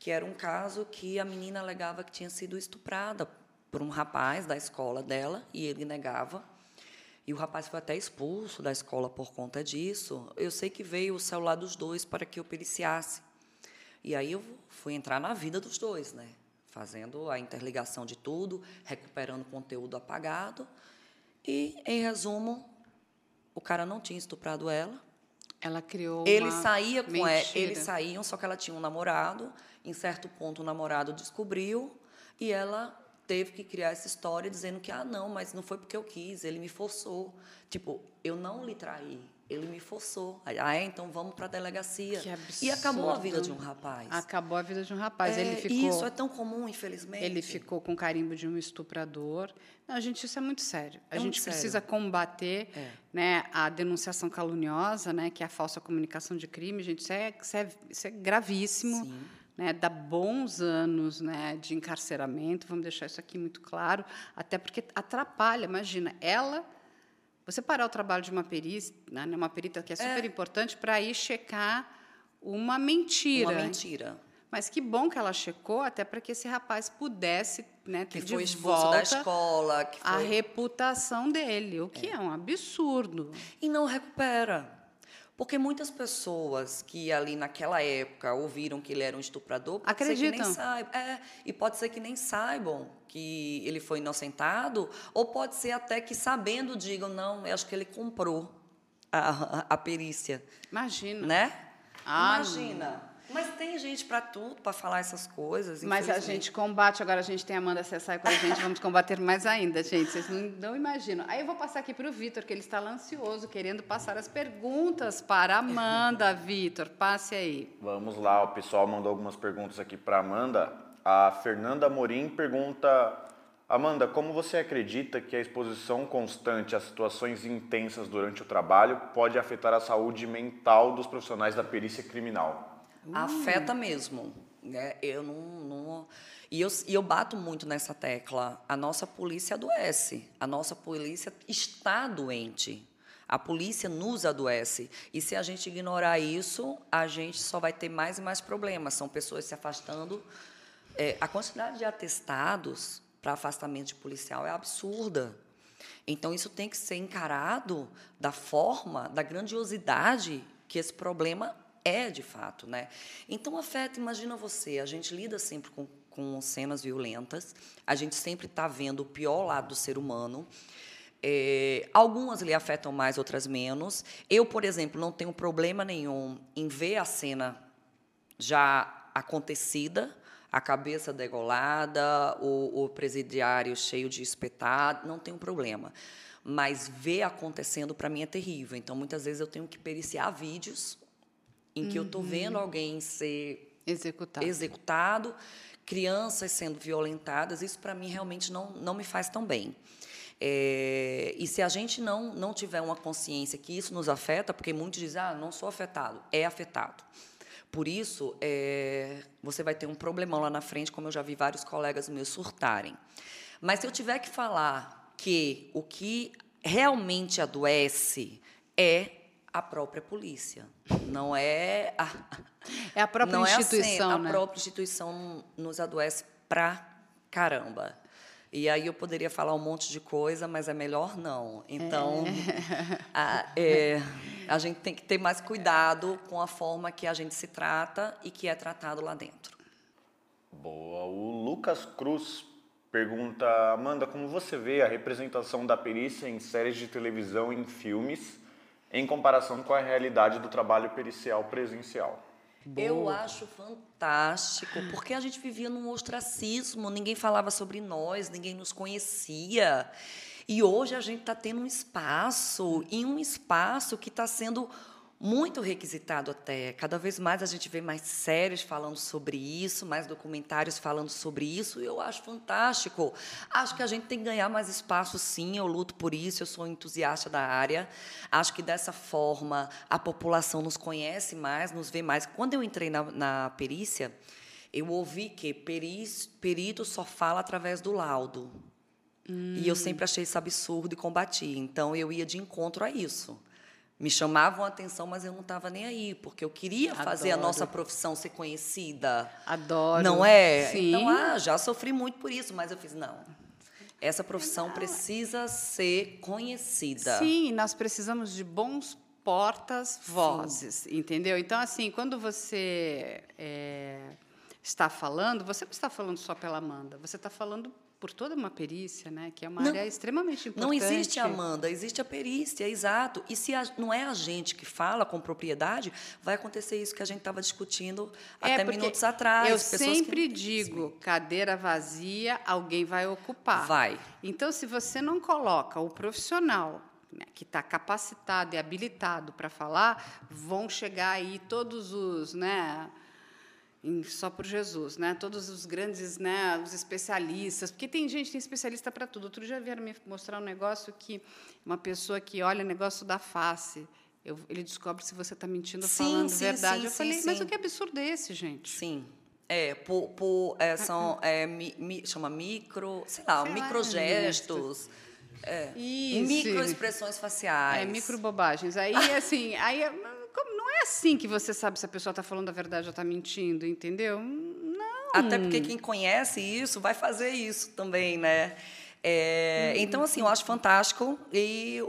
S2: que era um caso que a menina alegava que tinha sido estuprada por um rapaz da escola dela, e ele negava. E o rapaz foi até expulso da escola por conta disso. Eu sei que veio o celular dos dois para que eu periciasse. E aí eu fui entrar na vida dos dois, né? Fazendo a interligação de tudo, recuperando conteúdo apagado. E, em resumo, o cara não tinha estuprado ela.
S1: Ela criou
S2: Ele
S1: uma
S2: saía com ela, eles saíam, só que ela tinha um namorado. Em certo ponto, o namorado descobriu e ela teve que criar essa história dizendo que, ah, não, mas não foi porque eu quis, ele me forçou. Tipo, eu não lhe traí, ele me forçou. Ah, é, então vamos para a delegacia.
S1: Que absurdo.
S2: E acabou a vida de um rapaz.
S1: Acabou a vida de um rapaz.
S2: É,
S1: ele ficou,
S2: isso é tão comum, infelizmente.
S1: Ele ficou com carimbo de um estuprador. Não, gente, isso é muito sério. A
S2: É
S1: gente
S2: sério.
S1: precisa combater
S2: É.
S1: né, a denunciação caluniosa, né, que é a falsa comunicação de crime. Gente, isso é, isso é, isso é gravíssimo.
S2: Sim.
S1: Né, dá bons anos né, de encarceramento, vamos deixar isso aqui muito claro, até porque atrapalha. Imagina, ela. Você parar o trabalho de uma perita, né, uma perita que é super importante, para ir checar uma mentira.
S2: Uma mentira.
S1: Mas que bom que ela checou, até para que esse rapaz pudesse né, ter
S2: Que foi
S1: de
S2: expulso
S1: volta
S2: da escola. Que
S1: a
S2: foi...
S1: reputação dele, o que é, um absurdo.
S2: E não recupera. Porque muitas pessoas que ali naquela época ouviram que ele era um estuprador, pode ser que
S1: Acreditam.
S2: nem saibam. É, e pode ser que nem saibam que ele foi inocentado, ou pode ser até que sabendo digam, não, eu acho que ele comprou a, a, a perícia,
S1: Imagina.
S2: né?
S1: Ah,
S2: Imagina. Mas tem gente para tudo, para falar essas coisas.
S1: Mas a gente combate, agora a gente tem a Amanda Cessai com a gente, vamos combater mais ainda, gente. Vocês não, não imaginam. Aí eu vou passar aqui para o Vitor, que ele está lá ansioso, querendo passar as perguntas para a Amanda. [LAUGHS] Vitor, passe aí.
S3: Vamos lá, o pessoal mandou algumas perguntas aqui para Amanda. A Fernanda Morim pergunta: Amanda, como você acredita que a exposição constante a situações intensas durante o trabalho pode afetar a saúde mental dos profissionais da perícia criminal?
S2: Afeta mesmo. Né? Eu não, não- e, eu, e eu bato muito nessa tecla. A nossa polícia adoece. A nossa polícia está doente. A polícia nos adoece. E se a gente ignorar isso, a gente só vai ter mais e mais problemas. São pessoas se afastando. É, a quantidade de atestados para afastamento de policial é absurda. Então, isso tem que ser encarado da forma, da grandiosidade que esse problema é de fato. Né? Então, afeta, imagina você, a gente lida sempre com, com cenas violentas, a gente sempre está vendo o pior lado do ser humano. É, algumas lhe afetam mais, outras menos. Eu, por exemplo, não tenho problema nenhum em ver a cena já acontecida, a cabeça degolada, o, o presidiário cheio de espetado, não tenho problema. Mas ver acontecendo para mim é terrível. Então, muitas vezes eu tenho que periciar vídeos em que eu estou vendo alguém ser
S1: Executar.
S2: executado, crianças sendo violentadas, isso para mim realmente não, não me faz tão bem. É, e se a gente não, não tiver uma consciência que isso nos afeta, porque muitos dizem, ah, não sou afetado, é afetado. Por isso, é, você vai ter um problemão lá na frente, como eu já vi vários colegas meus surtarem. Mas se eu tiver que falar que o que realmente adoece é a própria polícia, não é a, [LAUGHS]
S1: É a própria
S2: não
S1: instituição,
S2: é assim,
S1: né?
S2: a própria instituição nos adoece pra caramba. E aí eu poderia falar um monte de coisa, mas é melhor não. Então, é. A, é, a gente tem que ter mais cuidado com a forma que a gente se trata e que é tratado lá dentro.
S3: Boa. O Lucas Cruz pergunta, Amanda, como você vê a representação da perícia em séries de televisão e em filmes em comparação com a realidade do trabalho pericial presencial?
S2: Boa. Eu acho fantástico, porque a gente vivia num ostracismo, ninguém falava sobre nós, ninguém nos conhecia. E hoje a gente está tendo um espaço, e um espaço que está sendo muito requisitado até. Cada vez mais a gente vê mais séries falando sobre isso, mais documentários falando sobre isso, e eu acho fantástico. Acho que a gente tem que ganhar mais espaço, sim, eu luto por isso, eu sou entusiasta da área. Acho que dessa forma a população nos conhece mais, nos vê mais. Quando eu entrei na, na perícia, eu ouvi que perito só fala através do laudo. Hum. E eu sempre achei isso absurdo e combati. Então, eu ia de encontro a isso me chamavam a atenção, mas eu não estava nem aí, porque eu queria Adoro. fazer a nossa profissão ser conhecida.
S1: Adoro.
S2: Não é? Sim. Então, ah, já sofri muito por isso, mas eu fiz, não. Essa profissão precisa ser conhecida.
S1: Sim, nós precisamos de bons portas-vozes, entendeu? Então, assim, quando você é, está falando, você não está falando só pela Amanda, você está falando por toda uma perícia, né, que é uma não, área extremamente importante.
S2: Não existe Amanda, existe a perícia, exato. E se a, não é a gente que fala com propriedade, vai acontecer isso que a gente estava discutindo é, até minutos atrás.
S1: Eu sempre que... digo, cadeira vazia, alguém vai ocupar.
S2: Vai.
S1: Então, se você não coloca o profissional né, que está capacitado e habilitado para falar, vão chegar aí todos os, né, em, só por Jesus, né? Todos os grandes, né, os especialistas, porque tem gente tem especialista para tudo. Outro dia vieram me mostrar um negócio que uma pessoa que olha negócio da face, eu, ele descobre se você está mentindo ou falando sim, verdade.
S2: Sim,
S1: eu falei, mas o que absurdo é esse, gente?
S2: Sim. É, por, por é, são é, mi, mi, chama micro, sei lá, sei microgestos. É, microexpressões faciais.
S1: É, microbobagens. Aí, assim, aí é assim que você sabe se a pessoa está falando a verdade ou está mentindo, entendeu? Não.
S2: Até porque quem conhece isso vai fazer isso também, né? É, hum. Então, assim, eu acho fantástico e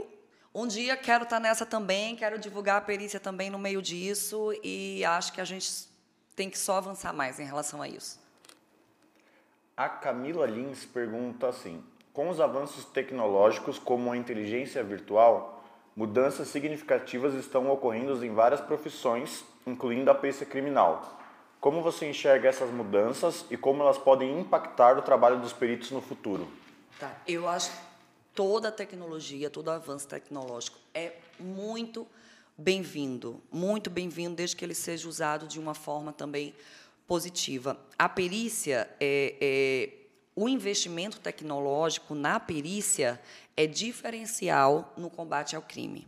S2: um dia quero estar tá nessa também, quero divulgar a perícia também no meio disso e acho que a gente tem que só avançar mais em relação a isso.
S3: A Camila Lins pergunta assim: com os avanços tecnológicos como a inteligência virtual, Mudanças significativas estão ocorrendo em várias profissões, incluindo a perícia criminal. Como você enxerga essas mudanças e como elas podem impactar o trabalho dos peritos no futuro?
S2: Tá. Eu acho que toda a tecnologia, todo avanço tecnológico é muito bem-vindo, muito bem-vindo, desde que ele seja usado de uma forma também positiva. A perícia é, é o investimento tecnológico na perícia é diferencial no combate ao crime.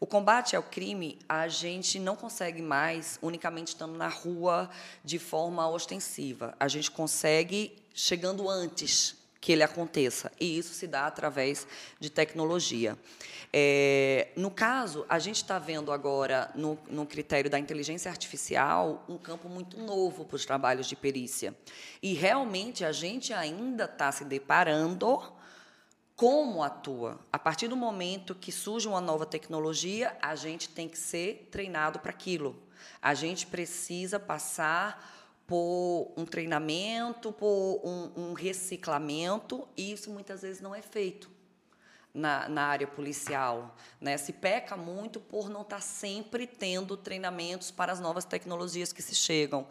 S2: O combate ao crime, a gente não consegue mais unicamente estando na rua de forma ostensiva. A gente consegue chegando antes que ele aconteça. E isso se dá através de tecnologia. É, no caso, a gente está vendo agora, no, no, critério da inteligência artificial, um campo muito novo para os trabalhos de perícia. E realmente a gente ainda está se deparando como atua. A partir do momento que surge uma nova tecnologia, a gente tem que ser treinado para aquilo. A gente precisa passar por um treinamento, por um, um reciclamento, e isso muitas vezes não é feito na, na área policial. Né? Se peca muito por não estar tá sempre tendo treinamentos para as novas tecnologias que se chegam.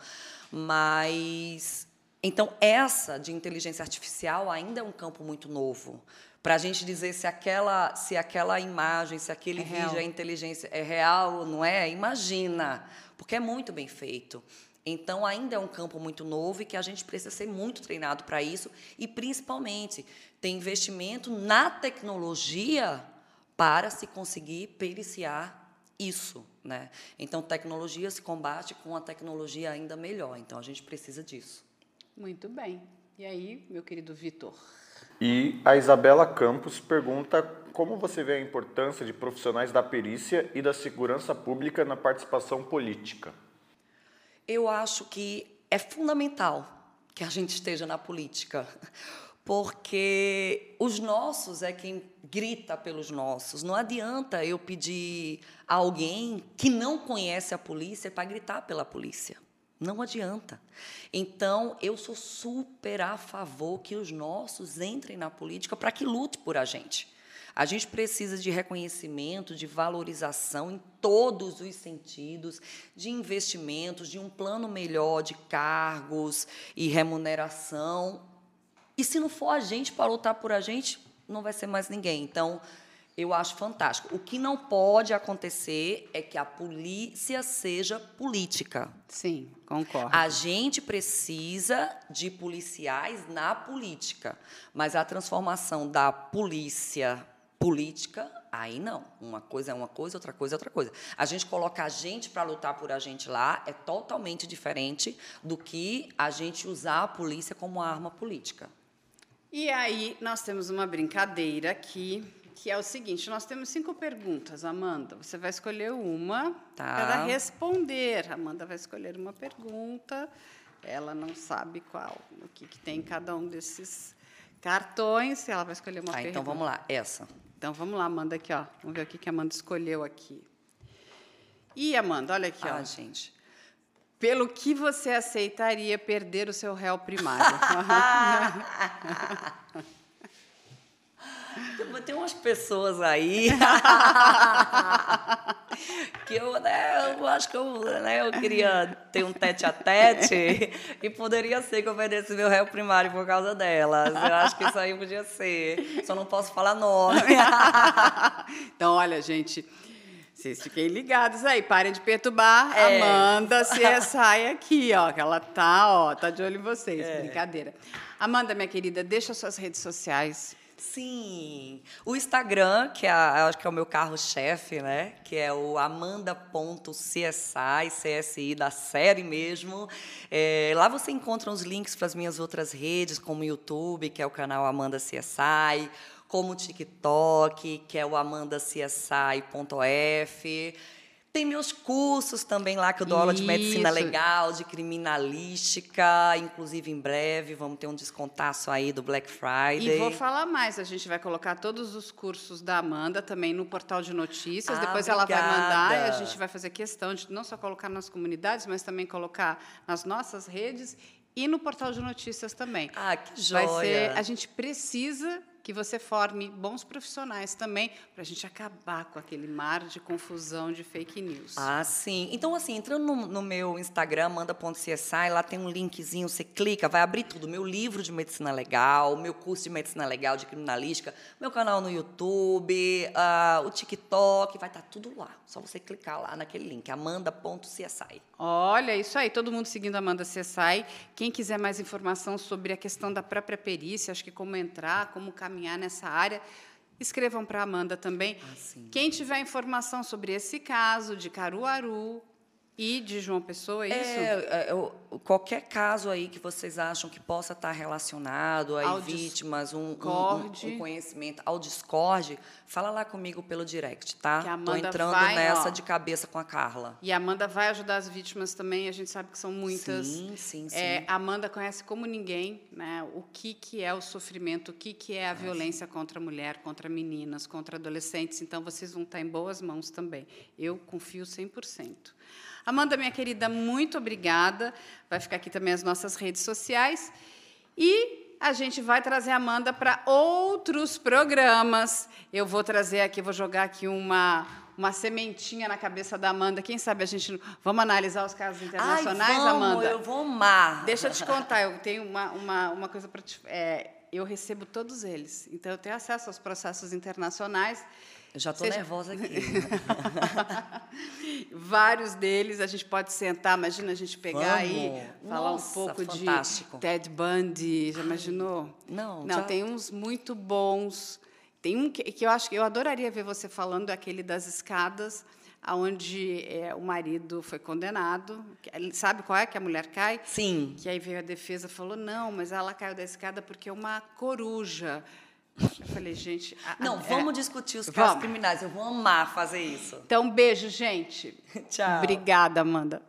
S2: Mas. Então, essa de inteligência artificial ainda é um campo muito novo para a gente dizer se aquela, se aquela imagem, se aquele é vídeo é inteligência é real ou não é, imagina, porque é muito bem feito. Então, ainda é um campo muito novo e que a gente precisa ser muito treinado para isso e, principalmente, ter investimento na tecnologia para se conseguir periciar isso. Né? Então, tecnologia se combate com a tecnologia ainda melhor. Então, a gente precisa disso.
S1: Muito bem. E aí, meu querido Vitor?
S3: E a Isabela Campos pergunta como você vê a importância de profissionais da perícia e da segurança pública na participação política.
S2: Eu acho que é fundamental que a gente esteja na política, porque os nossos é quem grita pelos nossos. Não adianta eu pedir a alguém que não conhece a polícia para gritar pela polícia. Não adianta. Então, eu sou super a favor que os nossos entrem na política para que lute por a gente. A gente precisa de reconhecimento, de valorização em todos os sentidos, de investimentos, de um plano melhor de cargos e remuneração. E se não for a gente para lutar por a gente, não vai ser mais ninguém. Então, eu acho fantástico. O que não pode acontecer é que a polícia seja política.
S1: Sim, concordo.
S2: A gente precisa de policiais na política, mas a transformação da polícia política, aí não. Uma coisa é uma coisa, outra coisa é outra coisa. A gente coloca a gente para lutar por a gente lá é totalmente diferente do que a gente usar a polícia como arma política.
S1: E aí nós temos uma brincadeira aqui, que é o seguinte: nós temos cinco perguntas, Amanda. Você vai escolher uma
S2: Tá.
S1: para responder. Amanda vai escolher uma pergunta. Ela não sabe qual, o que, que tem em cada um desses cartões. Ela vai escolher uma
S2: Tá,
S1: pergunta.
S2: então vamos lá, essa.
S1: Então vamos lá, Amanda, aqui, ó. Vamos ver o que que a Amanda escolheu aqui. E Amanda, olha aqui, ó.
S2: Ah, gente.
S1: Pelo que você aceitaria perder o seu réu primário? [LAUGHS] [LAUGHS]
S2: Tem umas pessoas aí [LAUGHS] que eu, né, eu acho que eu, né, eu queria ter um tete a tete e poderia ser que eu perdesse meu réu primário por causa delas. Eu acho que isso aí podia ser. Só não posso falar nome. [LAUGHS]
S1: então, olha, gente, vocês fiquem ligados aí, parem de perturbar.
S2: É.
S1: Amanda CSI aqui, ó, que ela tá, ó, tá de olho em vocês.
S2: É.
S1: Brincadeira. Amanda, minha querida, deixa suas redes sociais.
S2: Sim. O Instagram, que é, acho que é o meu carro-chefe, né? Que é o amanda.csi, CSI da série mesmo. É, lá você encontra os links para as minhas outras redes, como o YouTube, que é o canal Amanda CSI, como o TikTok, que é o amandacsi.f. Tem meus cursos também lá, que eu dou aula de medicina legal, de criminalística. Inclusive, em breve, vamos ter um descontaço aí do Black Friday.
S1: E vou falar mais, a gente vai colocar todos os cursos da Amanda também no portal de notícias.
S2: Ah,
S1: Depois ela vai mandar e a
S2: obrigada.
S1: gente vai fazer questão de não só colocar nas comunidades, mas também colocar nas nossas redes e no portal de notícias também.
S2: Ah, que
S1: Vai
S2: joia.
S1: ser, a gente precisa que você forme bons profissionais também para a gente acabar com aquele mar de confusão de fake news.
S2: Ah, sim. Então, assim, entrando no, no meu Instagram, amanda.csi, lá tem um linkzinho, você clica, vai abrir tudo. Meu livro de medicina legal, meu curso de medicina legal, de criminalística, meu canal no YouTube, ah, o TikTok, vai estar tudo lá. Só você clicar lá naquele link, amanda.csi.
S1: Olha, isso aí, todo mundo seguindo a Amanda Cessai. Quem quiser mais informação sobre a questão da própria perícia, acho que como entrar, como caminhar nessa área, escrevam para a Amanda também.
S2: Ah.
S1: Quem tiver informação sobre esse caso de Caruaru e de João Pessoa, é isso?
S2: É, é, qualquer caso aí que vocês acham que possa estar relacionado a vítimas, um, um- um, conhecimento ao Discord, fala lá comigo pelo direct, tá?
S1: Amanda
S2: entrando
S1: vai,
S2: nessa
S1: ó.
S2: de cabeça com a Carla.
S1: E a Amanda vai ajudar as vítimas também, a gente sabe que são muitas.
S2: Sim, sim, sim.
S1: É, a Amanda conhece como ninguém né, o que, que é o sofrimento, o que, que é a violência contra a mulher, contra meninas, contra adolescentes. Então, vocês vão estar em boas mãos também. Eu confio 100%. Amanda, minha querida, muito obrigada. Vai ficar aqui também as nossas redes sociais. E a gente vai trazer a Amanda para outros programas. Eu vou trazer aqui, vou jogar aqui uma, uma sementinha na cabeça da Amanda. Quem sabe a gente. Vamos analisar os casos internacionais,
S2: Ai, vamos,
S1: Amanda?
S2: Eu vou amar.
S1: Deixa eu te contar, eu tenho uma, uma, uma coisa para te. é, eu recebo todos eles. Então, eu tenho acesso aos processos internacionais.
S2: Eu já tô
S1: Seja-
S2: nervosa aqui. [LAUGHS]
S1: Vários deles a gente pode sentar, imagina a gente pegar aí,
S2: Vamos.
S1: falar
S2: Nossa,
S1: um pouco
S2: fantástico.
S1: de Ted Bundy, já imaginou?
S2: Não,
S1: Não,
S2: já-
S1: tem uns muito bons. Tem um que, que eu acho que eu adoraria ver você falando, é aquele das escadas, aonde é, o marido foi condenado. Sabe qual é que a mulher cai?
S2: Sim.
S1: Que aí veio a defesa falou: não, mas ela caiu da escada porque é uma coruja. Eu falei, gente. a-
S2: Não,
S1: é-
S2: vamos discutir os casos
S1: Vamos.
S2: criminais. Eu vou amar fazer isso.
S1: Então, beijo, gente. [LAUGHS]
S2: Tchau.
S1: Obrigada, Amanda.